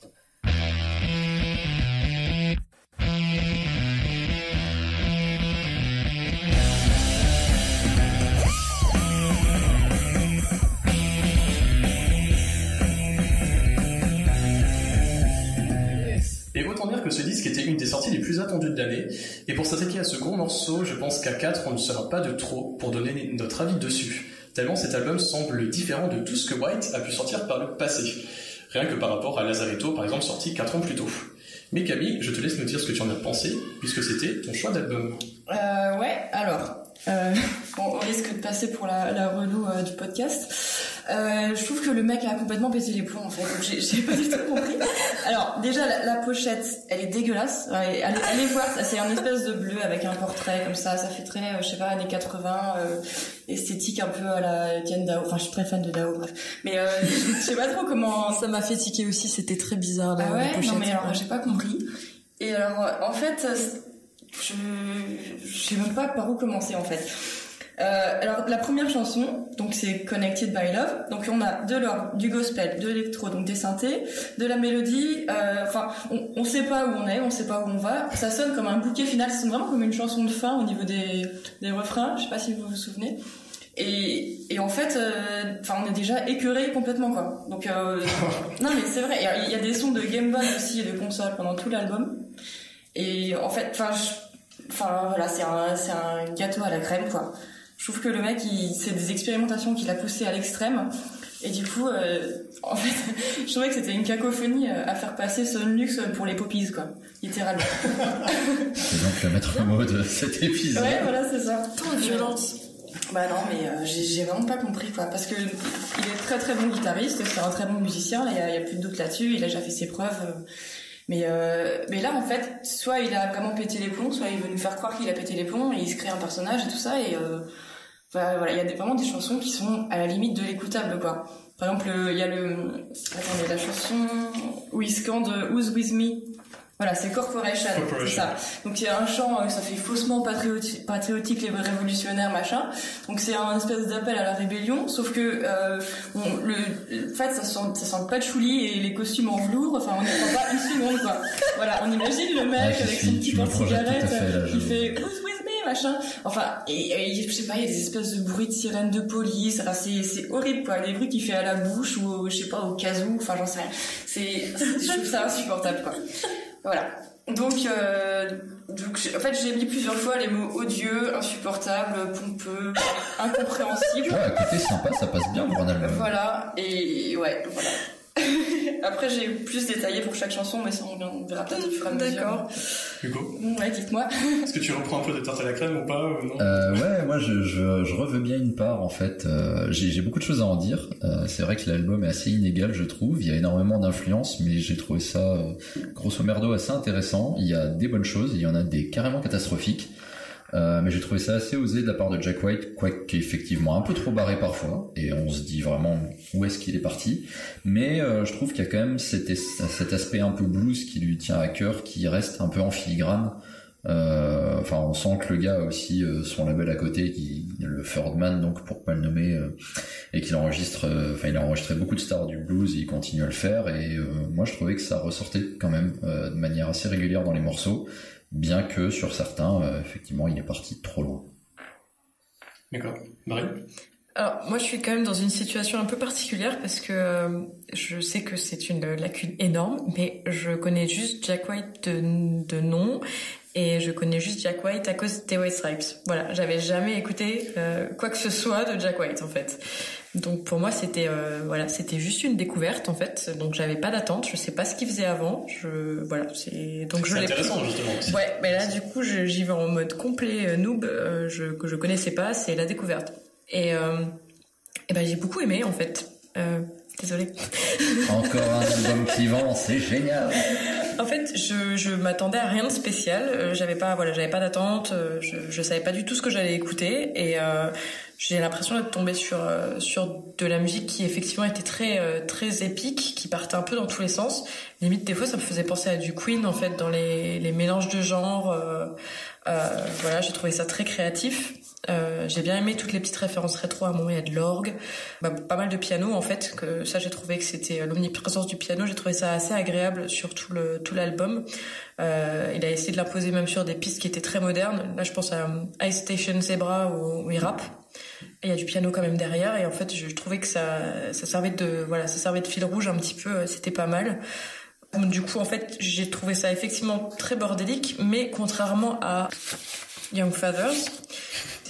Attendues de l'année, et pour s'attaquer à ce gros morceau, je pense qu'à 4, on ne sera pas de trop pour donner notre avis dessus, tellement cet album semble différent de tout ce que White a pu sortir par le passé, rien que par rapport à Lazaretto, par exemple, sorti 4 ans plus tôt. Mais Camille, je te laisse nous dire ce que tu en as pensé, puisque c'était ton choix d'album. Euh, ouais, alors, euh, on risque de passer pour la, la euh, du podcast. Euh, je trouve que le mec a complètement pété les plombs en fait, j'ai pas du tout compris. Alors déjà la, la pochette, elle est dégueulasse. Allez, allez, allez voir, c'est un espèce de bleu avec un portrait comme ça, ça fait très, euh, je sais pas, années 80, euh, esthétique un peu à la Etienne Dao. Enfin, je suis très fan de Dao, bref. Mais euh, je sais pas trop comment Ça m'a fait tiquer aussi, c'était très bizarre la, ah la ouais, pochette. non mais alors j'ai pas compris. Et alors en fait, euh, je je sais même pas par où commencer en fait. Euh, alors la première chanson, donc c'est Connected by Love. Donc on a de l'orgue, du gospel, de l'électro, donc des synthés, de la mélodie. euh, Enfin, on, on sait pas où on est, on sait pas où on va. Ça sonne comme un bouquet final. Sonne vraiment comme une chanson de fin au niveau des des refrains. Je sais pas si vous vous souvenez. Et, et en fait, euh, enfin, on est déjà écœuré complètement quoi. Donc euh, non mais c'est vrai. Il y a- des sons de Game Boy aussi et de console pendant tout l'album. Et en fait, enfin, enfin voilà, c'est un c'est un gâteau à la crème quoi. Je trouve que le mec, c'est des expérimentations qu'il a poussées à l'extrême. Et du coup, euh, en fait, je trouvais que c'était une cacophonie euh, à faire passer Son Lux pour les poppies, quoi. Littéralement. C'est donc le maître mot de cet épisode. Ouais, voilà, c'est ça. Tant de violence. Bah non, mais euh, j'ai vraiment pas compris quoi, parce que il est très très bon guitariste, c'est un très bon musicien, il y a, il y a plus de doute là-dessus, il a déjà fait ses preuves. euh, mais euh, mais là en fait, soit il a vraiment pété les plombs, soit il veut nous faire croire qu'il a pété les plombs et il se crée un personnage et tout ça et voilà, il y a des- vraiment des chansons qui sont à la limite de l'écoutable quoi. Par exemple, le- il y a le attendez la chanson où il scande Who's with me? Voilà, c'est Corporation, c'est Corporation. ça. Donc il y a un chant, euh, ça fait faussement patriotique, patriotique les révolutionnaires, machin. Donc c'est un espèce d'appel à la rébellion, sauf que euh, on- le, en fait ça sent, ça sent le patchouli et les costumes en velours. Enfin on n'y croit pas une seconde quoi. Voilà, on imagine le mec Ouais, je avec son petit porte-cigarette, il fait Who's with me machin. Enfin et, et je sais pas, il y a des espèces de bruits de sirènes de police. Enfin c'est c'est horrible quoi, des bruits qu'il fait à la bouche ou au- je sais pas au casou. Enfin j'en sais rien. C'est je trouve ça insupportable quoi. Voilà. Donc, euh, donc en fait, j'ai mis plusieurs fois les mots odieux, insupportable, pompeux, incompréhensible. Ouais, à côté sympa, ça passe bien album. Voilà, et ouais, voilà. Après, j'ai plus détaillé pour chaque chanson, mais ça, on verra peut-être au fur et à mesure. D'accord. Hugo, Ouais, dites-moi. est-ce que tu reprends un peu de tarte à la crème ou pas ou non Euh, ouais, moi je, je, je reveux bien une part en fait. Euh, j'ai j'ai beaucoup de choses à en dire. Euh, c'est vrai que l'album est assez inégal, je trouve. Il y a énormément d'influences, mais j'ai trouvé ça euh, grosso merdo assez intéressant. Il y a des bonnes choses, il y en a des carrément catastrophiques. Euh, mais j'ai trouvé ça assez osé de la part de Jack White, quoique effectivement un peu trop barré parfois, et on se dit vraiment où est-ce qu'il est parti. Mais euh, je trouve qu'il y a quand même cet, aspect un peu blues qui lui tient à cœur, qui reste un peu en filigrane. Euh, Enfin, on sent que le gars a aussi son label à côté, qui, le Fordman, donc pour pas le nommer, et qu'il enregistre. Enfin, il a enregistré beaucoup de stars du blues, et il continue à le faire. Et moi, je trouvais que ça ressortait quand même de manière assez régulière dans les morceaux, bien que sur certains, euh, effectivement, il est parti trop loin. D'accord. Marie Alors moi je suis quand même dans une situation un peu particulière parce que euh, je sais que c'est une lacune énorme, mais je connais juste Jack White de, de nom et je connais juste Jack White à cause des White Stripes. Voilà, j'avais jamais écouté euh, quoi que ce soit de Jack White en fait. Donc pour moi c'était euh, voilà c'était juste une découverte en fait. Donc j'avais pas d'attente, je sais pas ce qu'il faisait avant. Je voilà c'est donc je l'ai pris. intéressant justement aussi. Ouais, mais là, du coup, j'y vais en mode complet euh, noob, euh, je, que je connaissais pas, c'est la découverte. Et, euh, et ben, j'ai beaucoup aimé, en fait. Euh, désolée. Encore un album qui vend, c'est génial. En fait, je, je m'attendais à rien de spécial. Euh, j'avais pas, voilà, j'avais pas d'attente. euh, Je, je savais pas du tout ce que j'allais écouter, et euh, j'ai l'impression d'être tombée sur euh, sur de la musique qui effectivement était très très épique, qui partait un peu dans tous les sens. Limite, des fois, ça me faisait penser à du Queen en fait dans les les mélanges de genres. euh, voilà, j'ai trouvé ça très créatif. Euh, j'ai bien aimé toutes les petites références rétro. À un de l'orgue. Bah, pas mal de piano en fait que ça j'ai trouvé que c'était euh, l'omniprésence du piano. J'ai trouvé ça assez agréable sur tout l'album. Euh, il a essayé de l'imposer même sur des pistes qui étaient très modernes. Là je pense à euh, Ice Station Zebra où, où il rappe. Il y a du piano quand même derrière. Et en fait je, trouvais que ça ça servait de voilà ça servait de fil rouge un petit peu. C'était pas mal du coup en fait j'ai trouvé ça effectivement très bordélique mais contrairement à Young Fathers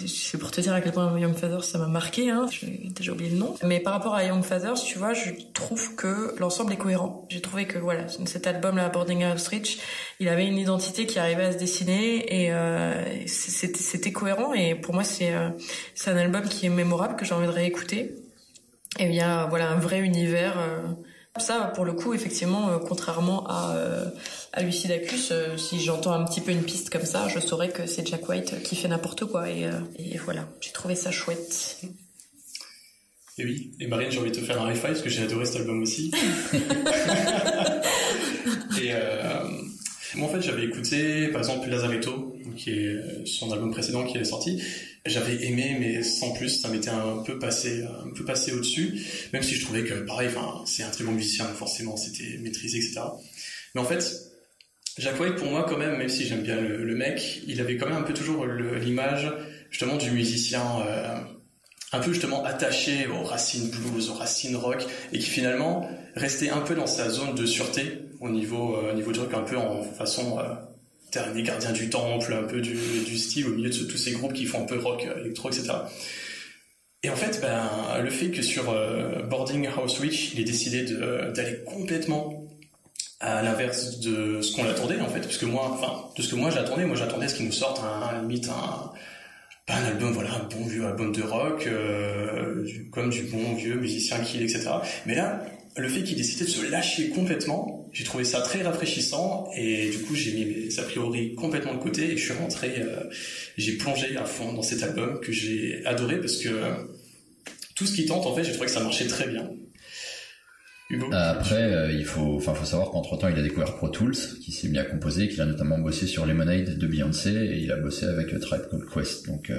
c'est pour te dire à quel point Young Fathers ça m'a marqué, hein. j'ai déjà oublié le nom. Mais par rapport à Young Fathers, tu vois, je trouve que l'ensemble est cohérent. J'ai trouvé que voilà, cet album-là, Boarding Rich, il avait une identité qui arrivait à se dessiner et euh, c'était cohérent. Et pour moi, c'est euh, c'est un album qui est mémorable que j'ai envie de réécouter. Et il y a voilà un vrai univers. euh, ça, pour le coup, effectivement, euh, contrairement à, euh, à Lucidacus, euh, si j'entends un petit peu une piste comme ça, je saurais que c'est Jack White qui fait n'importe quoi. Et, euh, et voilà, j'ai trouvé ça chouette. Et oui, et Marine, j'ai envie de te faire un high five parce que j'ai adoré cet album aussi. et euh, moi, en fait, j'avais écouté, par exemple, Lazaretto, qui est son album précédent qui est sorti. J'avais aimé, mais sans plus, ça m'était un peu passé, un peu passé au-dessus. Même si je trouvais que, pareil, enfin, c'est un très bon musicien, forcément, c'était maîtrisé, etc. Mais en fait, Jack White, pour moi, quand même, même si j'aime bien le, mec, il avait quand même un peu toujours l'image, justement, du musicien. euh, un peu justement attaché aux racines blues, aux racines rock, et qui finalement restait un peu dans sa zone de sûreté au niveau, euh, au niveau rock, un peu en façon euh, dernier gardien du temple, un peu du, du style au milieu de tous ces groupes qui font un peu rock, euh, électro, etc. Et en fait, ben, le fait que sur Boarding House Witch, il ait décidé d'aller complètement à l'inverse de ce qu'on attendait en fait, parce que moi, enfin, de ce que moi j'attendais, moi j'attendais ce qu'il nous sorte un, limite un, un album, voilà, bon vieux album de rock, comme du bon vieux musicien qu'il est, etc. Mais là, le fait qu'il décidait de se lâcher complètement, j'ai trouvé ça très rafraîchissant et du coup j'ai mis mes a priori complètement de côté et je suis rentré, euh, j'ai plongé à fond dans cet album que j'ai adoré parce que euh, tout ce qui tente, en fait, j'ai trouvé que ça marchait très bien. Hugo? Après, euh, il faut, enfin, faut savoir qu'entre temps, il a découvert Pro Tools, qui s'est mis à composer, qu'il a notamment bossé sur Lemonade de Beyoncé, et il a bossé avec Tribe Called Quest. Donc,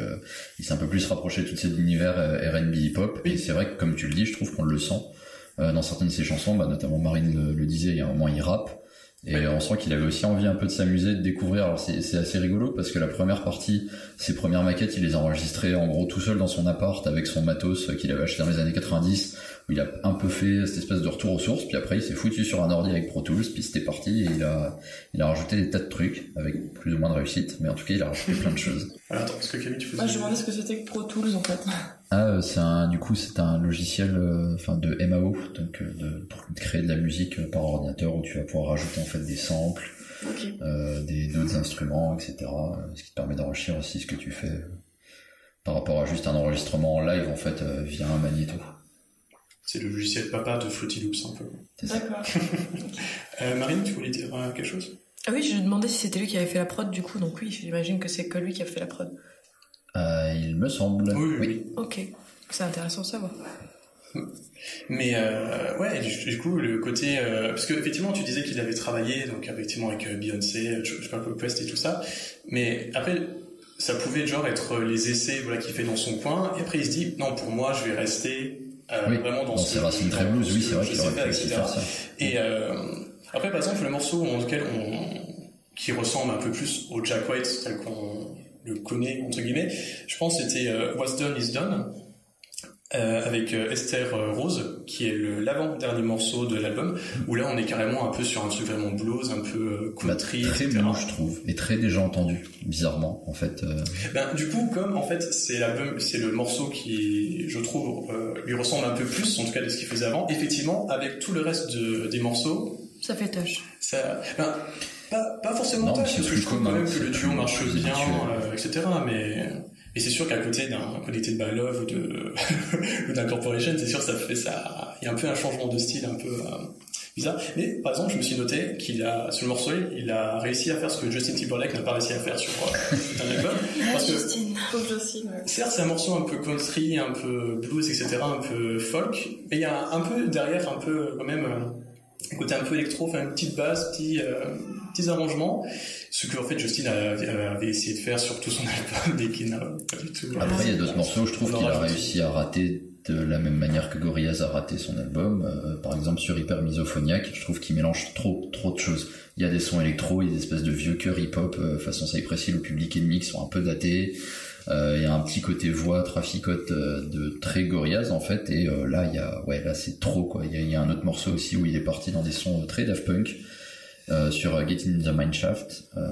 il s'est un peu plus rapproché de tout cet univers R&B hip-hop. Et c'est vrai que, comme tu le dis, je trouve qu'on le sent dans certaines de ses chansons. Bah, notamment Marine le, le disait, il y a un moment, il rappe. Et on sent qu'il avait aussi envie un peu de s'amuser, de découvrir. Alors c'est c'est assez rigolo parce que la première partie, ses premières maquettes, il les a enregistrées en gros tout seul dans son appart avec son matos qu'il avait acheté dans les années 90, où il a un peu fait cette espèce de retour aux sources. Puis après, il s'est foutu sur un ordi avec Pro Tools, puis c'était parti et il a, il a rajouté des tas de trucs avec plus ou moins de réussite. Mais en tout cas, il a rajouté plein de choses. Alors, attends, est-ce que Camille, tu faisais Moi, je me demandais ce que c'était que Pro Tools en fait. Ah, euh, c'est un, du coup, c'est un logiciel, euh, enfin, de MAO, donc euh, de, pour créer de la musique euh, par ordinateur où tu vas pouvoir rajouter en fait des samples, euh, des d'autres instruments, etc. Ce qui te permet d'enrichir aussi ce que tu fais euh, par rapport à juste un enregistrement en live en fait euh, via un magnéto. C'est le logiciel papa de Fruity Loops, un peu. C'est ça. D'accord. Euh, Marine, tu voulais dire euh, quelque chose? Ah oui, je me demandais si c'était lui qui avait fait la prod du coup, donc oui, j'imagine que c'est que lui qui a fait la prod. Euh, il me semble. Oui, oui, oui. Ok, c'est intéressant de savoir. Mais euh, ouais, du, coup, le côté... euh, parce que effectivement, tu disais qu'il avait travaillé donc effectivement avec Beyoncé, je sais pas, Quest et tout ça. Mais après, ça pouvait genre être les essais voilà, qu'il fait dans son coin. Et après, il se dit, non, pour moi, je vais rester euh, Oui, vraiment dans, ce ses racines dans très blues, oui, c'est vrai je qu'il sais aurait pu faire, aussi etc. faire ça. Et euh, après, par exemple, le morceau dans lequel on, qui ressemble un peu plus au Jack White tel qu'on le connaît entre guillemets, je pense que c'était euh, What's Done Is Done euh, avec euh, Esther Rose, qui est le l'avant-dernier morceau de l'album, où là on est carrément un peu sur un truc vraiment blues, un peu euh, Bah, country, très etc. blues, je trouve, et très déjà entendu, bizarrement, en fait. euh, Ben, du coup, comme en fait c'est l'album, c'est le morceau qui, je trouve, euh, lui ressemble un peu plus, en tout cas de ce qu'il faisait avant. Effectivement, avec tout le reste de, des morceaux, Ça fait tâche. ça, ben, pas, pas forcément Non, tâche, parce que je trouve quand même que le duo marche bien, euh, etc. Mais, mais c'est sûr qu'à côté d'un Connected by Love ou de ou d'un Corporation, c'est sûr que ça fait ça. Il y a un peu un changement de style un peu euh, bizarre. Mais par exemple, je me suis noté qu'il a sur le morceau, il a réussi à faire ce que Justin Timberlake n'a pas réussi à faire sur euh, un album, parce que. Certes, c'est un morceau un peu country, un peu blues, etc., un peu folk, mais il y a un peu derrière, un peu quand même, euh, côté un peu électro, enfin une petite basse, petit, euh, petits arrangements, ce que en fait Justin avait, avait essayé de faire sur tout son album, mais qui n'a pas du tout. Après, il y a d'autres morceaux, je trouve qu'il a réussi à rater de la même manière que Gorillaz a raté son album. Euh, par exemple, sur Hyper Misophoniac, je trouve qu'il mélange trop, trop de choses. Il y a des sons électro, il y a des espèces de vieux chœurs hip-hop euh, façon Cypress Hill, le public ennemi qui sont un peu datés. Euh, il y a un petit côté voix, traficote euh, de très Gorillaz en fait. Et euh, là, il y a, ouais, là c'est trop quoi. Il y, a, un autre morceau aussi où il est parti dans des sons très Daft Punk. Sur Get in the Mineshaft, euh,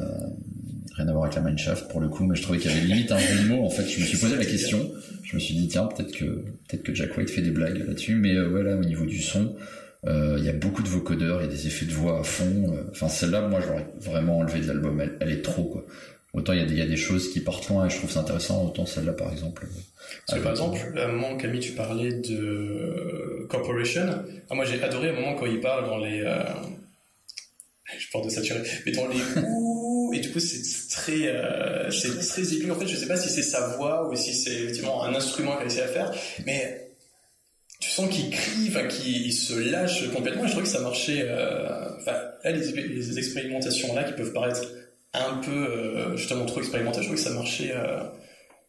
rien à voir avec la Mineshaft pour le coup, mais je trouvais qu'il y avait limite un jeu de. En fait, je me suis posé la question, je me suis dit tiens peut-être que peut-être que Jack White fait des blagues là-dessus, mais euh, ouais là au niveau du son, il y a beaucoup de vocodeurs, il y a des effets de voix à fond. Enfin celle-là, moi j'aurais vraiment enlevé de l'album, elle, elle est trop quoi. Autant il y, a des, il y a des choses qui partent loin et je trouve ça intéressant, autant celle-là par exemple. euh, Parce que par exemple, à un moment, Camille, tu parlais de euh, Corporation. Ah, moi, j'ai adoré un moment quand il parle dans les. euh, Je parle de saturé, mais dans les ouh, et du coup, c'est très, euh, c'est très aigu. En fait, je sais pas si c'est sa voix ou si c'est effectivement un instrument qu'il a essayé à faire, mais tu sens qu'il crie, enfin, qu'il il se lâche complètement. Et je trouve que ça marchait. euh, Enfin, là, les, les expérimentations là qui peuvent paraître un peu euh, justement trop expérimentales, je trouve que ça marchait. euh,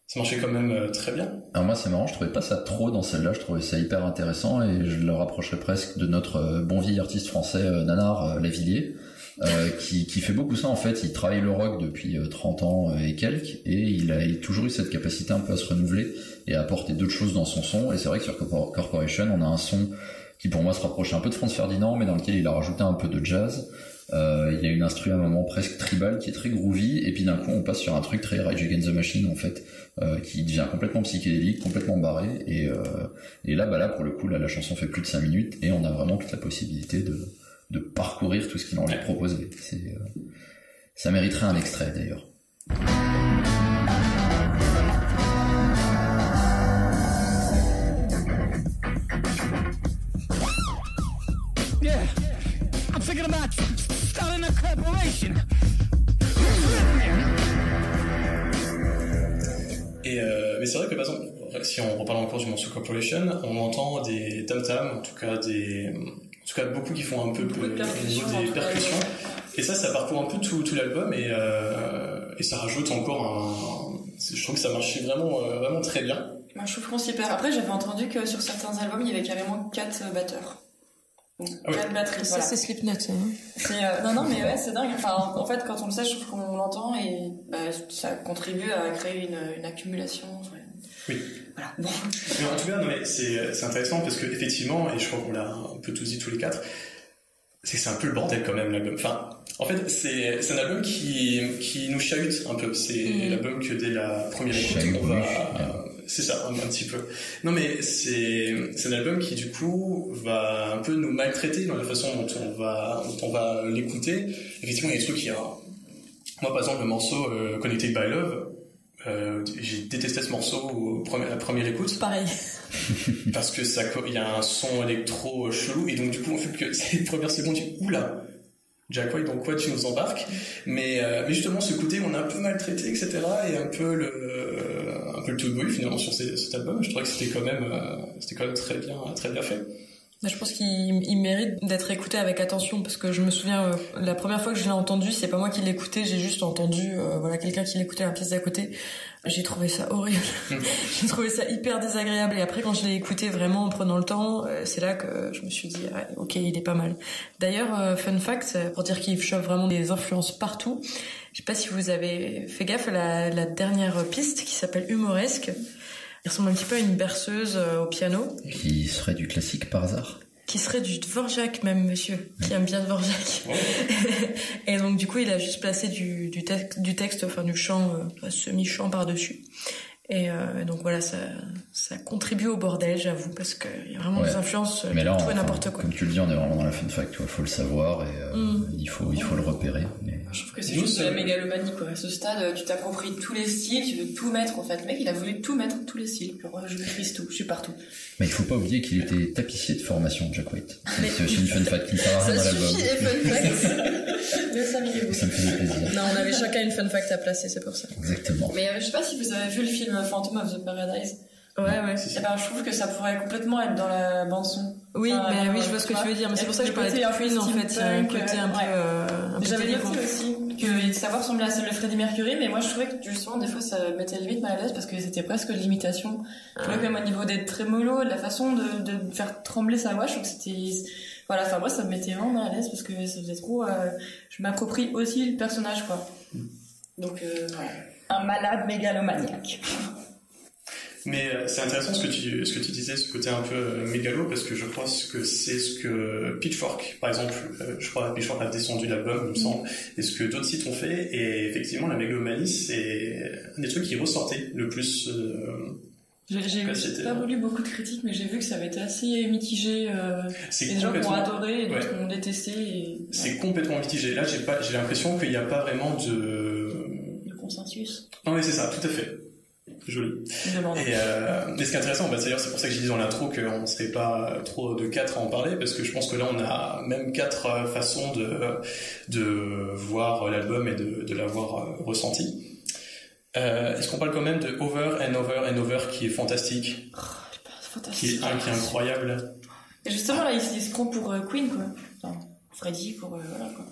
ça marchait quand même euh, très bien. Alors moi c'est marrant, je trouvais pas ça trop dans celle-là, je trouvais ça hyper intéressant et je le rapprocherais presque de notre euh, bon vieil artiste français euh, Nanar Lavillier, qui, qui fait beaucoup ça en fait, il travaille le rock depuis euh, 30 ans et quelques et il a, toujours eu cette capacité un peu à se renouveler et à apporter d'autres choses dans son son et c'est vrai que sur Corpor- Corporation on a un son qui pour moi se rapproche un peu de Franz Ferdinand mais dans lequel il a rajouté un peu de jazz. Euh, il y a une instru à un moment presque tribal qui est très groovy et puis d'un coup on passe sur un truc très Rage Against the Machine en fait euh, qui devient complètement psychédélique, complètement barré et, euh, et là bah là pour le coup là, la chanson fait plus de 5 minutes et on a vraiment toute la possibilité de, parcourir tout ce qu'il proposer. C'est, euh, ça mériterait un extrait d'ailleurs. Yeah, I'm a corporation. Et euh, mais c'est vrai que par exemple, si on reparle encore du morceau Corporation, on entend des tam tam, en tout cas des, en tout cas beaucoup qui font un peu Beaucoup de au percussions, des percussions. Et ça, ça parcourt un peu tout, tout l'album et euh, et ça rajoute encore un. Je trouve que ça marchait vraiment euh, vraiment très bien. Moi, je trouve qu'on s'y perd. Après, j'avais entendu que sur certains albums, il y avait carrément quatre batteurs. Ah ouais. Ça, voilà. c'est Slipknot, hein. Euh, non, non, mais ouais, c'est dingue. Enfin, en fait, quand on le sait, je trouve qu'on l'entend et bah, ça contribue à créer une, une accumulation. ouais. Oui. Voilà. Bon. Mais en tout cas, non, mais c'est c'est intéressant parce que effectivement, et je crois qu'on l'a un peu tous dit tous les quatre, c'est que c'est un peu le bordel quand même l'album. Enfin, en fait, c'est c'est un album qui qui nous chahute un peu. C'est Mhm. l'album que dès la première écoute, on va. C'est ça, un, un petit peu. Non, mais c'est un album qui du coup va un peu nous maltraiter dans la façon dont on va dont on va l'écouter. Effectivement, il y a des trucs qui. hein, Moi, par exemple, le morceau euh, Connected by Love. Euh, j'ai détesté ce morceau au premier- à la première écoute Pareil. parce que ça il y a un son électro chelou et donc du coup on fait que c'est les premières secondes tu dis, oula Jack White donc quoi tu nous embarques mais euh, mais justement ce côté on a un peu maltraité etc et un peu le un peu le tout bruit finalement sur cet album. Je trouvais que c'était quand même euh, c'était quand même très bien très bien fait je pense qu'il il mérite d'être écouté avec attention parce que je me souviens euh, la première fois que je l'ai entendu, c'est pas moi qui l'écoutais, j'ai juste entendu euh, voilà quelqu'un qui l'écoutait à la pièce d'à côté. J'ai trouvé ça horrible. j'ai trouvé ça hyper désagréable et après quand je l'ai écouté vraiment en prenant le temps, euh, c'est là que je me suis dit OK, il est pas mal. D'ailleurs fun fact pour dire qu'il chope vraiment des influences partout. Je sais pas si vous avez fait gaffe à la, la dernière piste qui s'appelle Humoresque. Il ressemble un petit peu à une berceuse euh, au piano. Qui serait du classique par hasard qui serait du Dvorak même monsieur qui aime bien Dvorak et donc du coup il a juste placé du, du, texte, du texte enfin du chant euh, semi chant par dessus et euh, donc voilà ça ça contribue au bordel j'avoue parce que il y a vraiment Ouais. des influences euh, Mais de là, tout et n'importe quoi comme tu le dis, on est vraiment dans la fun fact, il faut le savoir et euh, Mm. il, faut, il faut le repérer. Mais... Je trouve que c'est juste de la mégalomanie, quoi. À ce stade, euh, tu t'appropries tous les styles, tu veux tout mettre, en fait. Le mec, il a voulu tout mettre, tous les styles. Je maîtrise tout, je suis partout. mais il faut pas oublier qu'il était tapissier de formation, Jack White. C'est une fun fact qui ne sert à rien dans l'album. les fun facts. Ça me faisait plaisir. non on avait chacun une fun fact à placer c'est pour ça Exactement. Mais euh, je sais pas si vous avez vu le film Phantom of the Paradise. Ouais ouais si. Eh ben, je trouve que ça pourrait complètement être dans la bande son. oui Enfin, mais euh, oui je vois ce que tu veux dire mais c'est pour ça que je parlais de un peu Queen en fait il y a un côté un peu euh, un peu J'avais noté aussi que sa voix ressemblait à celle de Freddie Mercury, mais moi je trouvais que justement des fois ça mettait limite mal à l'aise parce que c'était presque l'imitation. Je trouvais que même au niveau des trémolos, de la façon de, de faire trembler sa voix, je trouve que c'était voilà, enfin moi ça me mettait vraiment mal à l'aise parce que ça faisait trop. euh, je m'approprie aussi le personnage quoi. Donc euh, voilà. un malade mégalomaniaque. Mais euh, c'est intéressant ce que tu ce que tu disais, ce côté un peu euh, mégalo, parce que je pense que c'est ce que Pitchfork, par exemple, euh, je crois que Pitchfork a descendu l'album, il me semble, et ce que d'autres sites ont fait, et effectivement la mégalomanie c'est un des trucs qui ressortait le plus. euh, J'ai pas lu beaucoup de critiques, mais j'ai vu que ça avait été assez mitigé. Euh, des gens qui ont complètement- adoré et d'autres Ouais. qui ont détesté. Et, C'est complètement mitigé. Là, j'ai pas, j'ai l'impression qu'il n'y a pas vraiment de. le consensus. Non, mais c'est ça, tout à fait. Joli. Et, euh, et ce qui est intéressant, bah, d'ailleurs, c'est pour ça que j'ai dit dans l'intro qu'on ne serait pas trop de quatre à en parler, parce que je pense que là, on a même quatre euh, façons de, de voir l'album et de, de l'avoir euh, ressenti. Euh, Est-ce qu'on parle quand même de Over and Over and Over, qui est fantastique, C'est qui est, fantastique. un, qui est incroyable Et justement, là, il se prend pour euh, Queen, quoi. Enfin, Freddy, pour. voilà, quoi.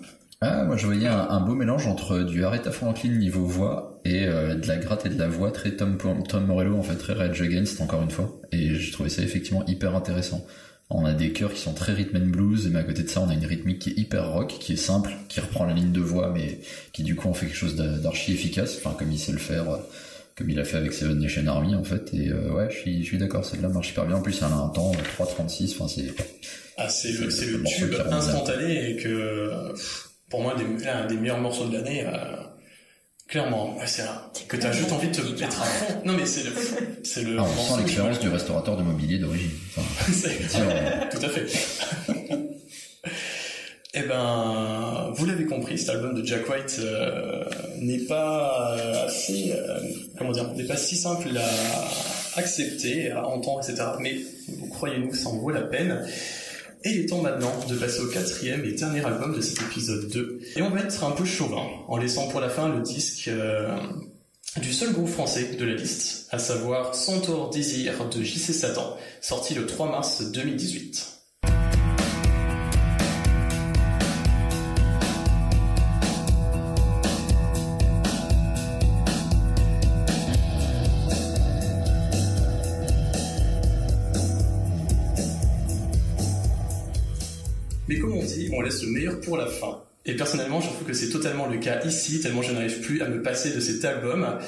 Ah, moi je voyais un, un beau mélange entre du Aretha Franklin niveau voix et euh, de la gratte et de la voix très Tom, Tom Morello en fait très Rage Against encore une fois. Et je trouvais ça effectivement hyper intéressant. On a des chœurs qui sont très rhythm and blues mais à côté de ça on a une rythmique qui est hyper rock, qui est simple, qui reprend la ligne de voix mais qui du coup en fait quelque chose d'a- d'archi efficace, enfin comme il sait le faire, euh, comme il a fait avec Seven Nation Army en fait. Et euh, ouais je suis, je suis d'accord, celle-là marche hyper bien. En plus elle a un temps euh, 3.36, enfin c'est Ah, c'est le, le tube instantané et que, euh, pour moi, des, l'un des meilleurs morceaux de l'année, euh, clairement, ouais, c'est un, que t'as juste envie de te mettre à fond. Non, mais c'est le, c'est le Ah, on sent l'expérience du restaurateur de mobilier d'origine. Enfin, dire, euh, Tout à fait. Eh ben, vous l'avez compris, cet album de Jack White euh, n'est pas euh, assez, euh, comment dire, n'est pas si simple à accepter, à entendre, etc. Mais croyez-nous que ça en vaut la peine Et il est temps maintenant de passer au quatrième et dernier album de cet épisode 2. Et on va être un peu chauvin, en laissant pour la fin le disque euh, du seul groupe français de la liste, à savoir Centaure Désir de JC Satan, sorti le 3 mars 2018. On laisse le meilleur pour la fin. Et personnellement, je trouve que c'est totalement le cas ici, tellement je n'arrive plus à me passer de cet album.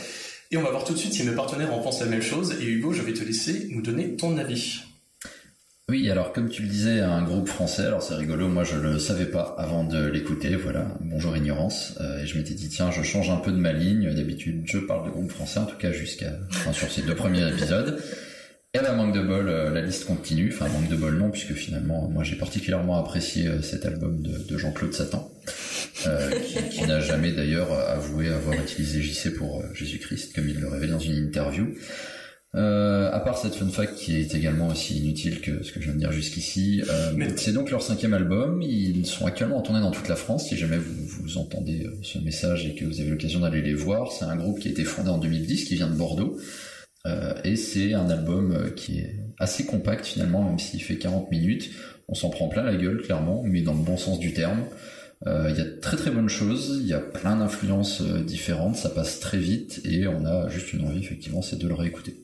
Et on va voir tout de suite si mes partenaires en pensent la même chose. Et Hugo, je vais te laisser nous donner ton avis. Oui, alors comme tu le disais, un groupe français, alors c'est rigolo, moi je le savais pas avant de l'écouter, voilà, bonjour ignorance, euh, et je m'étais dit tiens, je change un peu de ma ligne, d'habitude je parle de groupe français, en tout cas jusqu'à, sur ces deux premiers épisodes, et ben manque de bol, euh, la liste continue, enfin manque de bol non, puisque finalement, moi j'ai particulièrement apprécié euh, cet album de, de Jean-Claude Satan, euh, qui, qui n'a jamais d'ailleurs avoué avoir utilisé JC pour euh, Jésus-Christ, comme il le révèle dans une interview. Euh, à part cette fun fact qui est également aussi inutile que ce que je viens de dire jusqu'ici, euh, c'est donc leur cinquième album. Ils sont actuellement en tournée dans toute la France. Si jamais vous, vous entendez ce message et que vous avez l'occasion d'aller les voir, c'est un groupe qui a été fondé en 2010, qui vient de Bordeaux. Euh, et c'est un album euh, qui est assez compact finalement, même s'il fait 40 minutes. On s'en prend plein la gueule, clairement, mais dans le bon sens du terme. Euh, Il y a de très très bonnes choses, il y a plein d'influences différentes, ça passe très vite et on a juste une envie effectivement, c'est de le réécouter.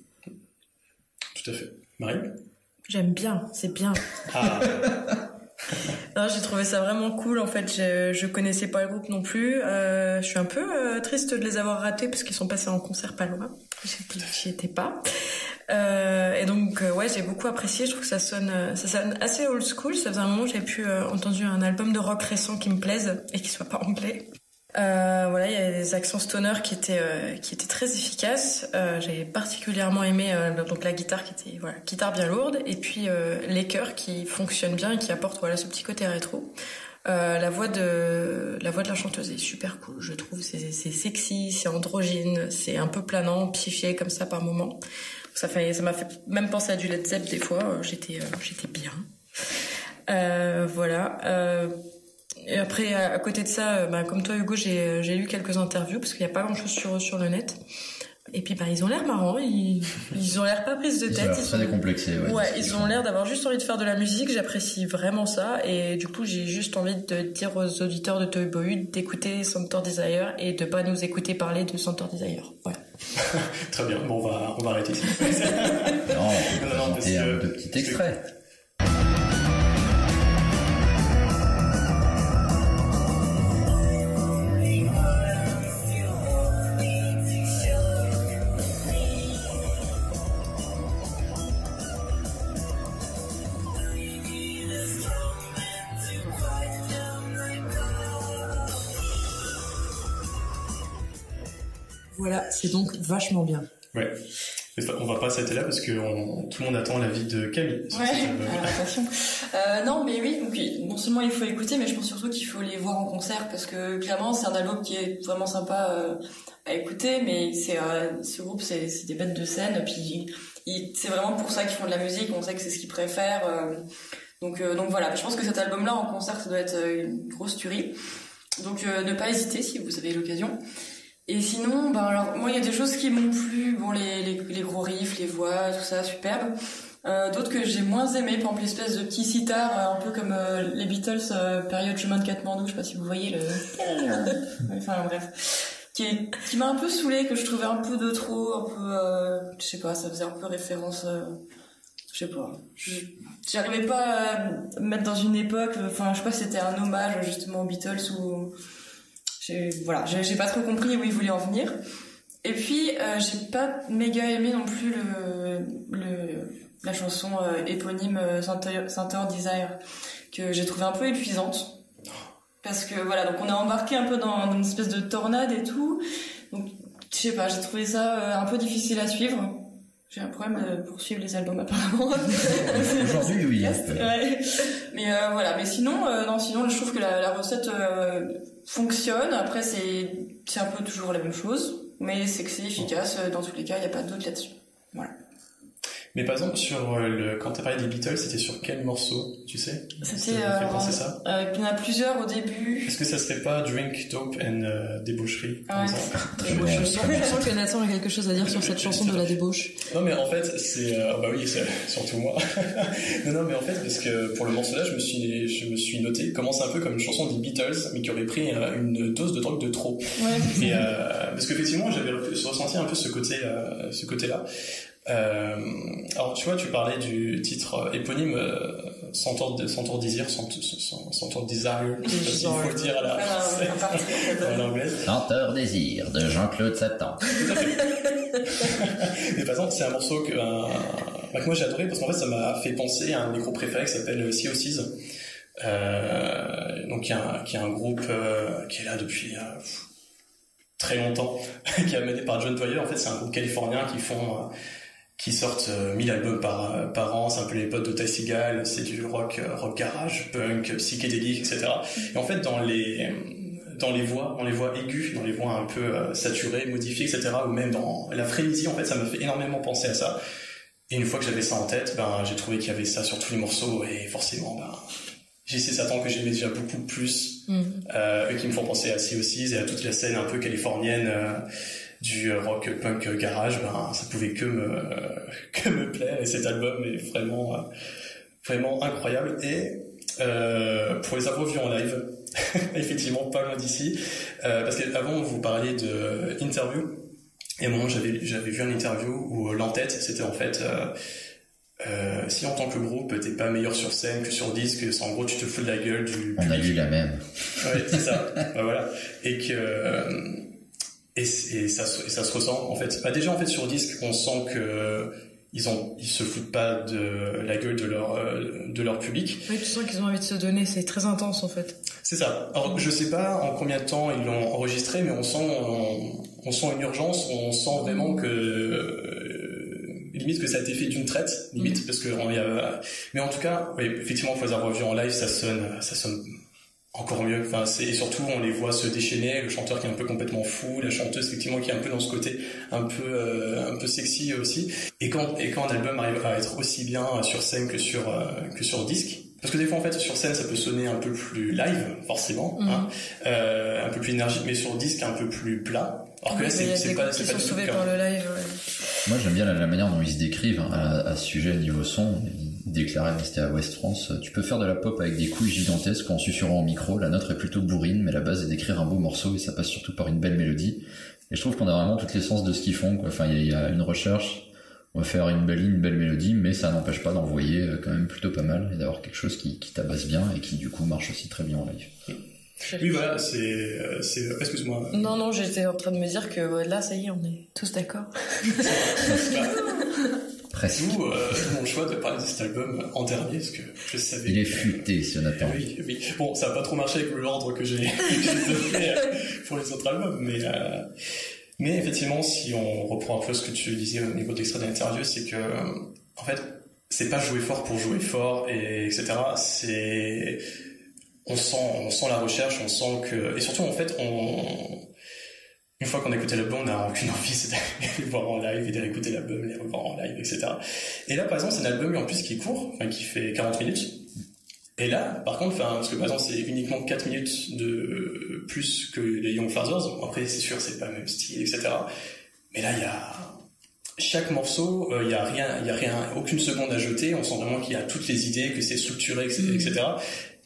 Tout à fait. Marie? J'aime bien, c'est bien. Ah, j'ai trouvé ça vraiment cool. En fait, je, je connaissais pas le groupe non plus. Euh, je suis un peu euh, triste de les avoir ratés parce qu'ils sont passés en concert pas loin. J'y étais pas. Euh, et donc, ouais, j'ai beaucoup apprécié. Je trouve que ça sonne, assez old school. Ça faisait un moment que j'avais pu entendu un album de rock récent qui me plaise et qui soit pas anglais. Euh, voilà, il y avait des accents stoner qui étaient euh, qui étaient très efficaces. Euh, J'ai particulièrement aimé euh, donc la guitare qui était voilà guitare bien lourde et puis euh, les chœurs qui fonctionnent bien et qui apportent voilà ce petit côté rétro. Euh, la voix de la voix de la chanteuse est super cool, je trouve. C'est sexy, c'est androgyne, c'est un peu planant, piéché comme ça par moment. Ça fait ça m'a fait même penser à du Led Zepp des fois. J'étais j'étais bien. Voilà. Euh, et après, à, à côté de ça, euh, bah, comme toi, Hugo, j'ai j'ai lu quelques interviews parce qu'il n'y a pas grand-chose sur sur le net. Et puis, bah, ils ont l'air marrants. Ils, ils ont l'air pas prises de Ils ont tête. l'air Ils sont- décomplexés. Ouais, Ouais, ils ont l'air d'avoir juste envie de faire de la musique. J'apprécie vraiment ça. Et du coup, j'ai juste envie de dire aux auditeurs de Toy Boy d'écouter Center Desire et de pas nous écouter parler de Center Desire. Très bien. Bon, on va, on va arrêter ici. Non, on peut Non, non, présenter parce un que- de petits extraits. Voilà, c'est donc vachement bien. Ouais. On va pas s'arrêter là parce que on- tout le monde attend l'avis de Camille. Ouais, alors, attention. Euh, non, mais oui, donc, non seulement il faut écouter, mais je pense surtout qu'il faut les voir en concert parce que clairement c'est un album qui est vraiment sympa euh, à écouter, mais c'est euh, ce groupe c'est des bêtes de scène, puis c'est vraiment pour ça qu'ils font de la musique, on sait que c'est ce qu'ils préfèrent. euh, donc euh, donc voilà, je pense que cet album-là en concert ça doit être une grosse tuerie. Donc euh, ne pas hésiter si vous avez l'occasion. Et sinon, ben alors moi il y a des choses qui m'ont plu, bon les, les, les gros riffs, les voix, tout ça, superbe. Euh, D'autres que j'ai moins aimé, par exemple l'espèce de petit sitar, euh, un peu comme euh, les Beatles, euh, période chemin de Katmandou, je sais pas si vous voyez le... enfin bref. Qui, m'a un peu saoulé, que je trouvais un peu de trop, un peu... Je sais pas, ça faisait un peu référence... je sais pas. J'arrivais pas à me mettre dans une époque, enfin je sais pas si c'était un hommage justement aux Beatles ou... j'ai- Voilà, j'ai pas trop compris où ils voulaient en venir. Et puis, euh, j'ai pas méga aimé non plus le, la chanson euh, éponyme euh, Center, Center Desire, que j'ai trouvé un peu épuisante. Parce que voilà, donc on est embarqué un peu dans une espèce de tornade et tout. Donc, je sais pas, j'ai trouvé ça euh, un peu difficile à suivre. J'ai un problème euh, pour suivre les albums apparemment. Aujourd'hui, oui. Ouais. Mais euh, voilà, mais sinon, euh, non, sinon, je trouve que la, la recette euh, fonctionne. Après, c'est c'est un peu toujours la même chose, mais c'est que c'est efficace. euh, Dans tous les cas, il n'y a pas de doute là-dessus. Voilà. Mais par exemple, sur euh, le, quand t'as parlé des Beatles, c'était sur quel morceau, tu sais? C'était. Ça me fait euh, penser ça? euh, il y en a plusieurs au début. Est-ce que ça serait pas Drink, Dope and euh, Débaucherie par Ouais. exemple Je, sens, que Nathan a quelque chose à dire sur cette chanson de la débauche. Non mais en fait c'est euh, bah oui c'est surtout moi. non non mais en fait parce que pour le morceau là je me suis je me suis noté comment c'est un peu comme une chanson des Beatles mais qui aurait pris euh, une dose de drogue de trop. Ouais, Et euh, parce qu'effectivement j'avais re- ressenti un peu ce côté euh, ce côté là. Euh, alors tu vois, tu parlais du titre euh, éponyme euh, Centaure de Centaure Désir, Desire, je sais pas s'il faut le dire à la à l'anglaise. Désir de Jean-Claude Satan. Mais par exemple, c'est un morceau que, un- bah, que moi j'ai adoré parce qu'en fait ça m'a fait penser à un de mes groupes préférés qui s'appelle Seas. Euh, donc qui est un, qui est un groupe euh, qui est là depuis euh, très longtemps, qui est mené par John Toyer. En fait, c'est un groupe californien qui font euh, qui sortent euh, 1000 albums par, euh, par an, c'est un peu les potes de Ty Seagal, c'est du rock, euh, rock garage, punk, psychédélique, etc. Et en fait, dans les, dans les voix, dans les voix aiguës, dans les voix un peu euh, saturées, modifiées, etc., ou même dans la frénésie, en fait, ça m'a fait énormément penser à ça. Et une fois que j'avais ça en tête, ben, j'ai trouvé qu'il y avait ça sur tous les morceaux, et forcément, ben, j'ai ces Satan que j'aimais déjà beaucoup plus, euh, eux qui me font penser à Sea et à toute la scène un peu californienne euh, du euh, rock punk euh, garage, ben, ça pouvait que me, que me plaire, et cet album est vraiment, euh, vraiment incroyable. Et euh, pour les avoir vus en live, effectivement pas loin d'ici, euh, parce qu'avant vous parliez de interview, et à un moment j'avais j'avais vu une interview où l'entête c'était en fait euh, euh, si en tant que groupe t'es pas meilleur sur scène que sur disque, c'est en gros tu te fous de la gueule du On a lu la même. Ouais, c'est ça. Bah, voilà. Et que euh, et, et ça se- et ça se ressent en fait. Bah, déjà en fait sur disque, on sent que ils ont ils se foutent pas de la gueule de leur euh, de leur public. Oui, tu sens qu'ils ont envie de se donner, c'est très intense en fait. C'est ça. Alors je sais pas en combien de temps ils l'ont enregistré, mais on sent on, on sent une urgence, on sent vraiment que euh, limite que ça a été fait d'une traite, limite parce que on y a- mais en tout cas, oui, effectivement, avoir revus en live, ça sonne ça sonne encore mieux. Enfin, c'est et surtout on les voit se déchaîner, le chanteur qui est un peu complètement fou, la chanteuse effectivement qui est un peu dans ce côté un peu euh, un peu sexy aussi. Et quand et quand un album arrive à être aussi bien sur scène que sur euh, que sur disque. Parce que des fois en fait sur scène ça peut sonner un peu plus live forcément, Mhm. hein, euh, un peu plus énergique, mais sur disque un peu plus plat. Alors que là il y c'est a c'est pas c'est pas du tout le sauvés cas. par le live. ouais. Moi, j'aime bien la, la manière dont ils se décrivent hein, à, à ce sujet niveau son. Ils déclaraient, mais c'était à West France, tu peux faire de la pop avec des couilles gigantesques en susurrant au micro. La note est plutôt bourrine, mais la base est d'écrire un beau morceau et ça passe surtout par une belle mélodie. Et je trouve qu'on a vraiment toute l'essence de ce qu'ils font. Quoi. Enfin, il y, y a une recherche. On va faire une belle ligne, une belle mélodie, mais ça n'empêche pas d'envoyer euh, quand même plutôt pas mal et d'avoir quelque chose qui, qui tabasse bien et qui du coup marche aussi très bien en live. Oui voilà, c'est euh, excuse-moi. Non, non, j'étais en train de me dire que là, ça y est, on est tous d'accord. Presque. D'où euh, mon choix de parler de cet album en dernier, parce que je savais. Il est futé, Jonathan. Oui, oui. Bon, ça n'a pas trop marché avec l'ordre que j'ai donné euh, pour les autres albums, mais euh, mais effectivement, si on reprend un peu ce que tu disais au niveau de l'extrait de l'interview, c'est que euh, en fait, c'est pas jouer fort pour jouer fort et etc. C'est on sent on sent la recherche, on sent que et surtout en fait on une fois qu'on a écouté l'album, on n'a aucune envie, c'est d'aller le voir en live et d'aller écouter l'album, les revoir en live, etc. Et là, par exemple, c'est un album en plus qui est court, enfin, qui fait 40 minutes. Et là, par contre, enfin, parce que par exemple, c'est uniquement 4 minutes de euh, plus que les Young Fathers. Après, c'est sûr, c'est pas le même style, etc. Mais là, il y a chaque morceau, euh, il y a rien, il y a rien, aucune seconde à jeter. On sent vraiment qu'il y a toutes les idées, que c'est structuré, etc. etc.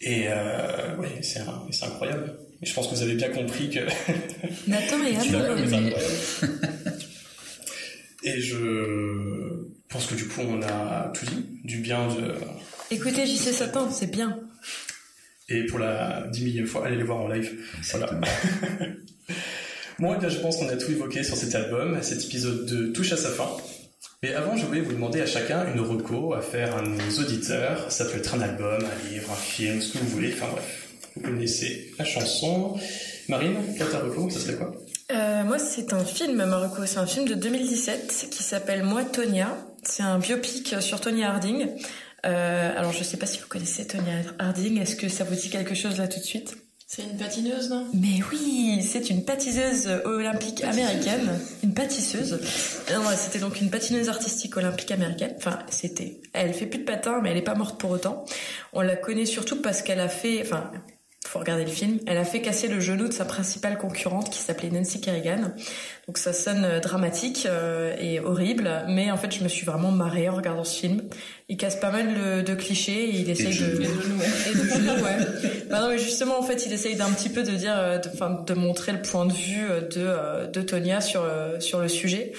Et euh, ouais, c'est incroyable. Je pense que vous avez bien compris que Nathan et Anne. Et je pense que du coup, on a tout dit, du bien de. Écoutez, JC Satan, c'est bien. Et pour la dix millième fois, allez les voir en live. Voilà. Bon, et bien, je pense qu'on a tout évoqué sur cet album. Cet épisode 2 touche à sa fin. Mais avant, je voulais vous demander à chacun une reco à faire à nos auditeurs. Ça peut être un album, un livre, un film, ce que vous voulez. Enfin bref, vous connaissez la chanson. Marine, toi, ta reco, ça serait quoi? Euh, moi, c'est un film, Marocco. C'est un film de 2017 qui s'appelle Moi, Tonya. C'est un biopic sur Tonya Harding. Euh, alors, je sais pas si vous connaissez Tonya Harding. Est-ce que ça vous dit quelque chose là tout de suite? C'est une patineuse, non? Mais oui, c'est une patiseuse olympique américaine, une pâtisseuse. Non, ouais, c'était donc une patineuse artistique olympique américaine. Enfin, c'était. Elle fait plus de patin, mais elle est pas morte pour autant. On la connaît surtout parce qu'elle a fait, enfin, faut regarder le film. Elle a fait casser le genou de sa principale concurrente qui s'appelait Nancy Kerrigan. Donc ça sonne euh, dramatique euh, et horrible, mais en fait, je me suis vraiment marrée en regardant ce film. Il casse pas mal de, de clichés et il essaye de de, genoux. et de genoux, ouais. Bah non, mais justement, en fait, il essaye d'un petit peu de dire, euh, de, enfin, de montrer le point de vue de, de Tonya sur, sur le sujet.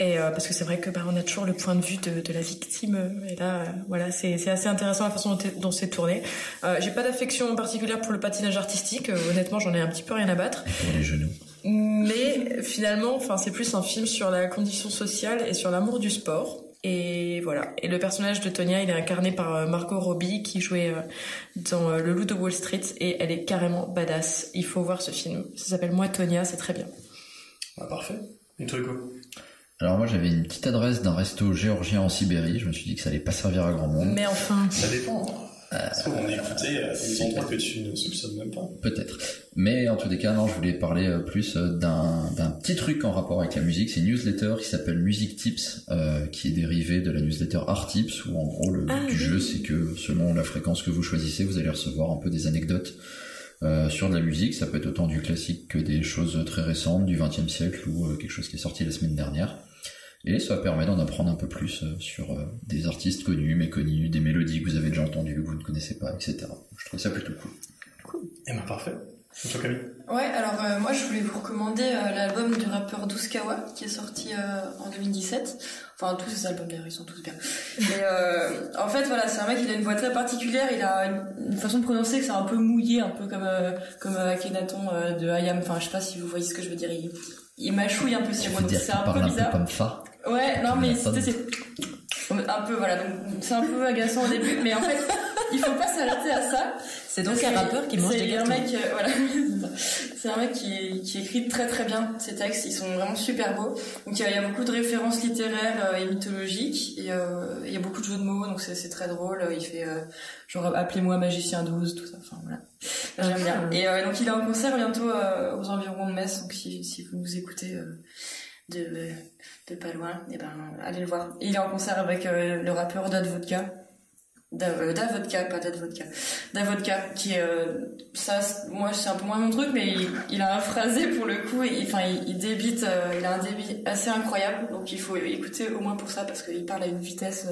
Et euh, parce que c'est vrai que bah, on a toujours le point de vue de, de la victime. Et là, euh, voilà, c'est assez intéressant la façon dont, c'est tourné. Euh, J'ai pas d'affection particulière pour le patinage artistique. Honnêtement, j'en ai un petit peu rien à battre. Pour les genoux. Mais finalement, enfin, c'est plus un film sur la condition sociale et sur l'amour du sport. Et voilà. Et le personnage de Tonya, il est incarné par Margot Robbie, qui jouait dans Le Loup de Wall Street, et elle est carrément badass. Il faut voir ce film. Ça s'appelle Moi Tonya, c'est très bien. Ah, parfait. Et toi, Alors moi j'avais une petite adresse d'un resto géorgien en Sibérie, je me suis dit que ça allait pas servir à grand monde. Mais enfin, Ça dépend. trouve, on est écouté des endroits que tu ne soupçonnes même pas. Peut-être. Mais en tous les cas, non, je voulais parler euh, plus euh, d'un d'un petit truc en rapport avec la musique. C'est une newsletter qui s'appelle Music Tips, euh, qui est dérivée de la newsletter Art Tips, où en gros le but Ah, du oui. jeu, c'est que selon la fréquence que vous choisissez, vous allez recevoir un peu des anecdotes euh, sur de la musique. Ça peut être autant du classique que des choses très récentes, du XXe siècle ou euh, quelque chose qui est sorti la semaine dernière. Et ça permet d'en apprendre un peu plus euh, sur euh, des artistes connus, méconnus, des mélodies que vous avez déjà entendues, que vous ne connaissez pas, etc. Je trouve ça plutôt cool. Eh ben, parfait. Et toi, Camille Ouais, alors euh, moi je voulais vous recommander euh, l'album du rappeur Douskawa qui est sorti euh, en 2017. Enfin tous ses albums d'ailleurs ils sont tous bien. Mais euh, en fait voilà c'est un mec il a une voix très particulière, il a une, façon de prononcer que c'est un peu mouillé, un peu comme euh, comme Akhenaton euh, de Hayam. Enfin je sais pas si vous voyez ce que je veux dire. Il, il mâchouille un peu ses Ça mots c'est un peu parle un peu bizarre. comme Fa. Ouais, non, mais c'était c'est un peu voilà, donc c'est un peu agaçant au début, mais en fait, il faut pas s'arrêter à ça. c'est donc un rappeur qui mange C'est des un gâteaux. mec, euh, voilà, c'est c'est un mec qui, qui écrit très très bien ses textes, ils sont vraiment super beaux. Donc il y a, il y a beaucoup de références littéraires euh, et mythologiques, et euh, il y a beaucoup de jeux de mots, donc c'est c'est très drôle. Il fait euh, genre appelez-moi magicien 12, tout ça. Enfin voilà, j'aime bien. Et euh, donc il est en concert bientôt aux environs de Metz, donc si, si vous nous écoutez de de pas loin, et ben allez le voir. Il est en concert avec euh, le rappeur Dad Vodka. Dav- euh, Davodka, pas Dad Vodka. Davodka, qui est, euh, ça, moi c'est un peu moins mon truc, mais il, il a un phrasé pour le coup, et il- enfin il, il débite, euh, il a un débit assez incroyable, donc il faut écouter au moins pour ça parce qu'il parle à une vitesse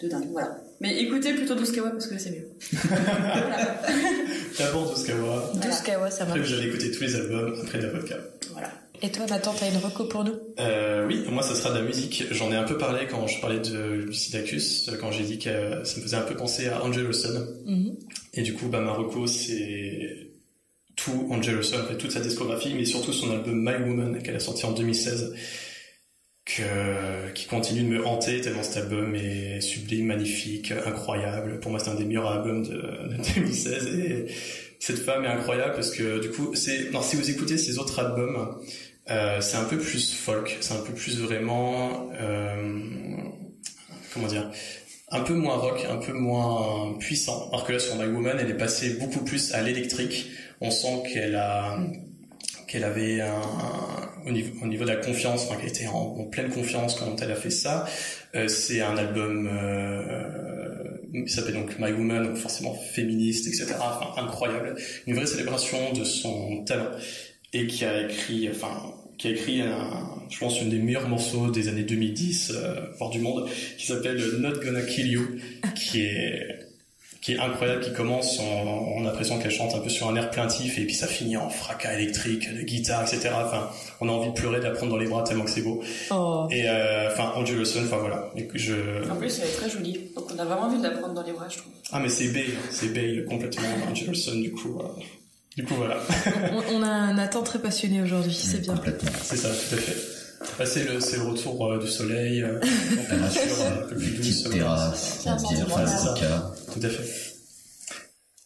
de dingue. Voilà. Mais écoutez plutôt Douskawa parce que c'est mieux. D'abord Doskawa, Douskawa, ça après marche. vous allez écouter tous les albums, après de la vodka. voilà. Et toi, Nathan, t'as une reco pour nous? Euh, oui, moi ça sera de la musique. J'en ai un peu parlé quand je parlais de Lucidacus, quand j'ai dit que euh, ça me faisait un peu penser à Angel Olsen. Mhm. Et du coup, bah, Marocco, c'est tout Angel Olsen, en fait, toute sa discographie, mais surtout son album My Woman, qu'elle a sorti en 2016, que, qui continue de me hanter tellement cet album est sublime, magnifique, incroyable. Pour moi, c'est un des meilleurs albums de, de 2016 et cette femme est incroyable parce que, du coup, c'est, si vous écoutez ses autres albums, euh, c'est un peu plus folk, c'est un peu plus vraiment, euh, comment dire, un peu moins rock, un peu moins puissant. Alors que là, sur My Woman, elle est passée beaucoup plus à l'électrique. On sent qu'elle a, qu'elle avait un, au niveau, au niveau de la confiance, enfin, qu'elle était en, pleine confiance quand elle a fait ça. Euh, c'est un album, euh, qui s'appelle donc My Woman, forcément féministe, etc. Enfin, incroyable. Une vraie célébration de son talent. Et qui a écrit, enfin, qui a écrit un, je pense, une des meilleurs morceaux des années 2010, euh, voire du monde, qui s'appelle Not Gonna Kill You, qui est, qui est incroyable, qui commence, on, on a l'impression qu'elle chante un peu sur un air plaintif, et puis ça finit en fracas électrique, de guitare, etc. Enfin, on a envie de pleurer, de la prendre dans les bras tellement que c'est beau. Oh. Et, euh, enfin, Angel Olsen, enfin voilà. Et que je... En plus, elle est très jolie, donc on a vraiment envie de la prendre dans les bras, je trouve. Ah, mais c'est Bale, c'est Bale complètement, Angel Olsen, du coup, euh, du coup, voilà. on, on a un Nathan très passionné aujourd'hui, c'est bien. Complètement. C'est ça, tout à fait. C'est le, c'est le retour euh, du soleil, euh, température un peu plus douce. terrasse, cas. Tout à fait.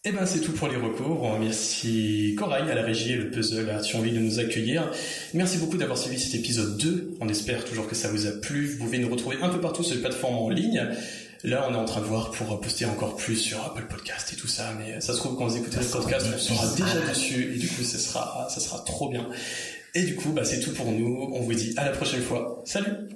Et ben c'est tout pour les recours. On remercie Corail à la régie et le puzzle à Thionville de nous accueillir. Merci beaucoup d'avoir suivi cet épisode 2. On espère toujours que ça vous a plu. Vous pouvez nous retrouver un peu partout sur les plateformes en ligne. Là, on est en train de voir pour poster encore plus sur Apple Podcast et tout ça, mais ça se trouve quand vous écoutez le podcast, on sera déjà dessus et du coup, ça sera, ça sera trop bien. Et du coup, bah, c'est tout pour nous. On vous dit à la prochaine fois. Salut!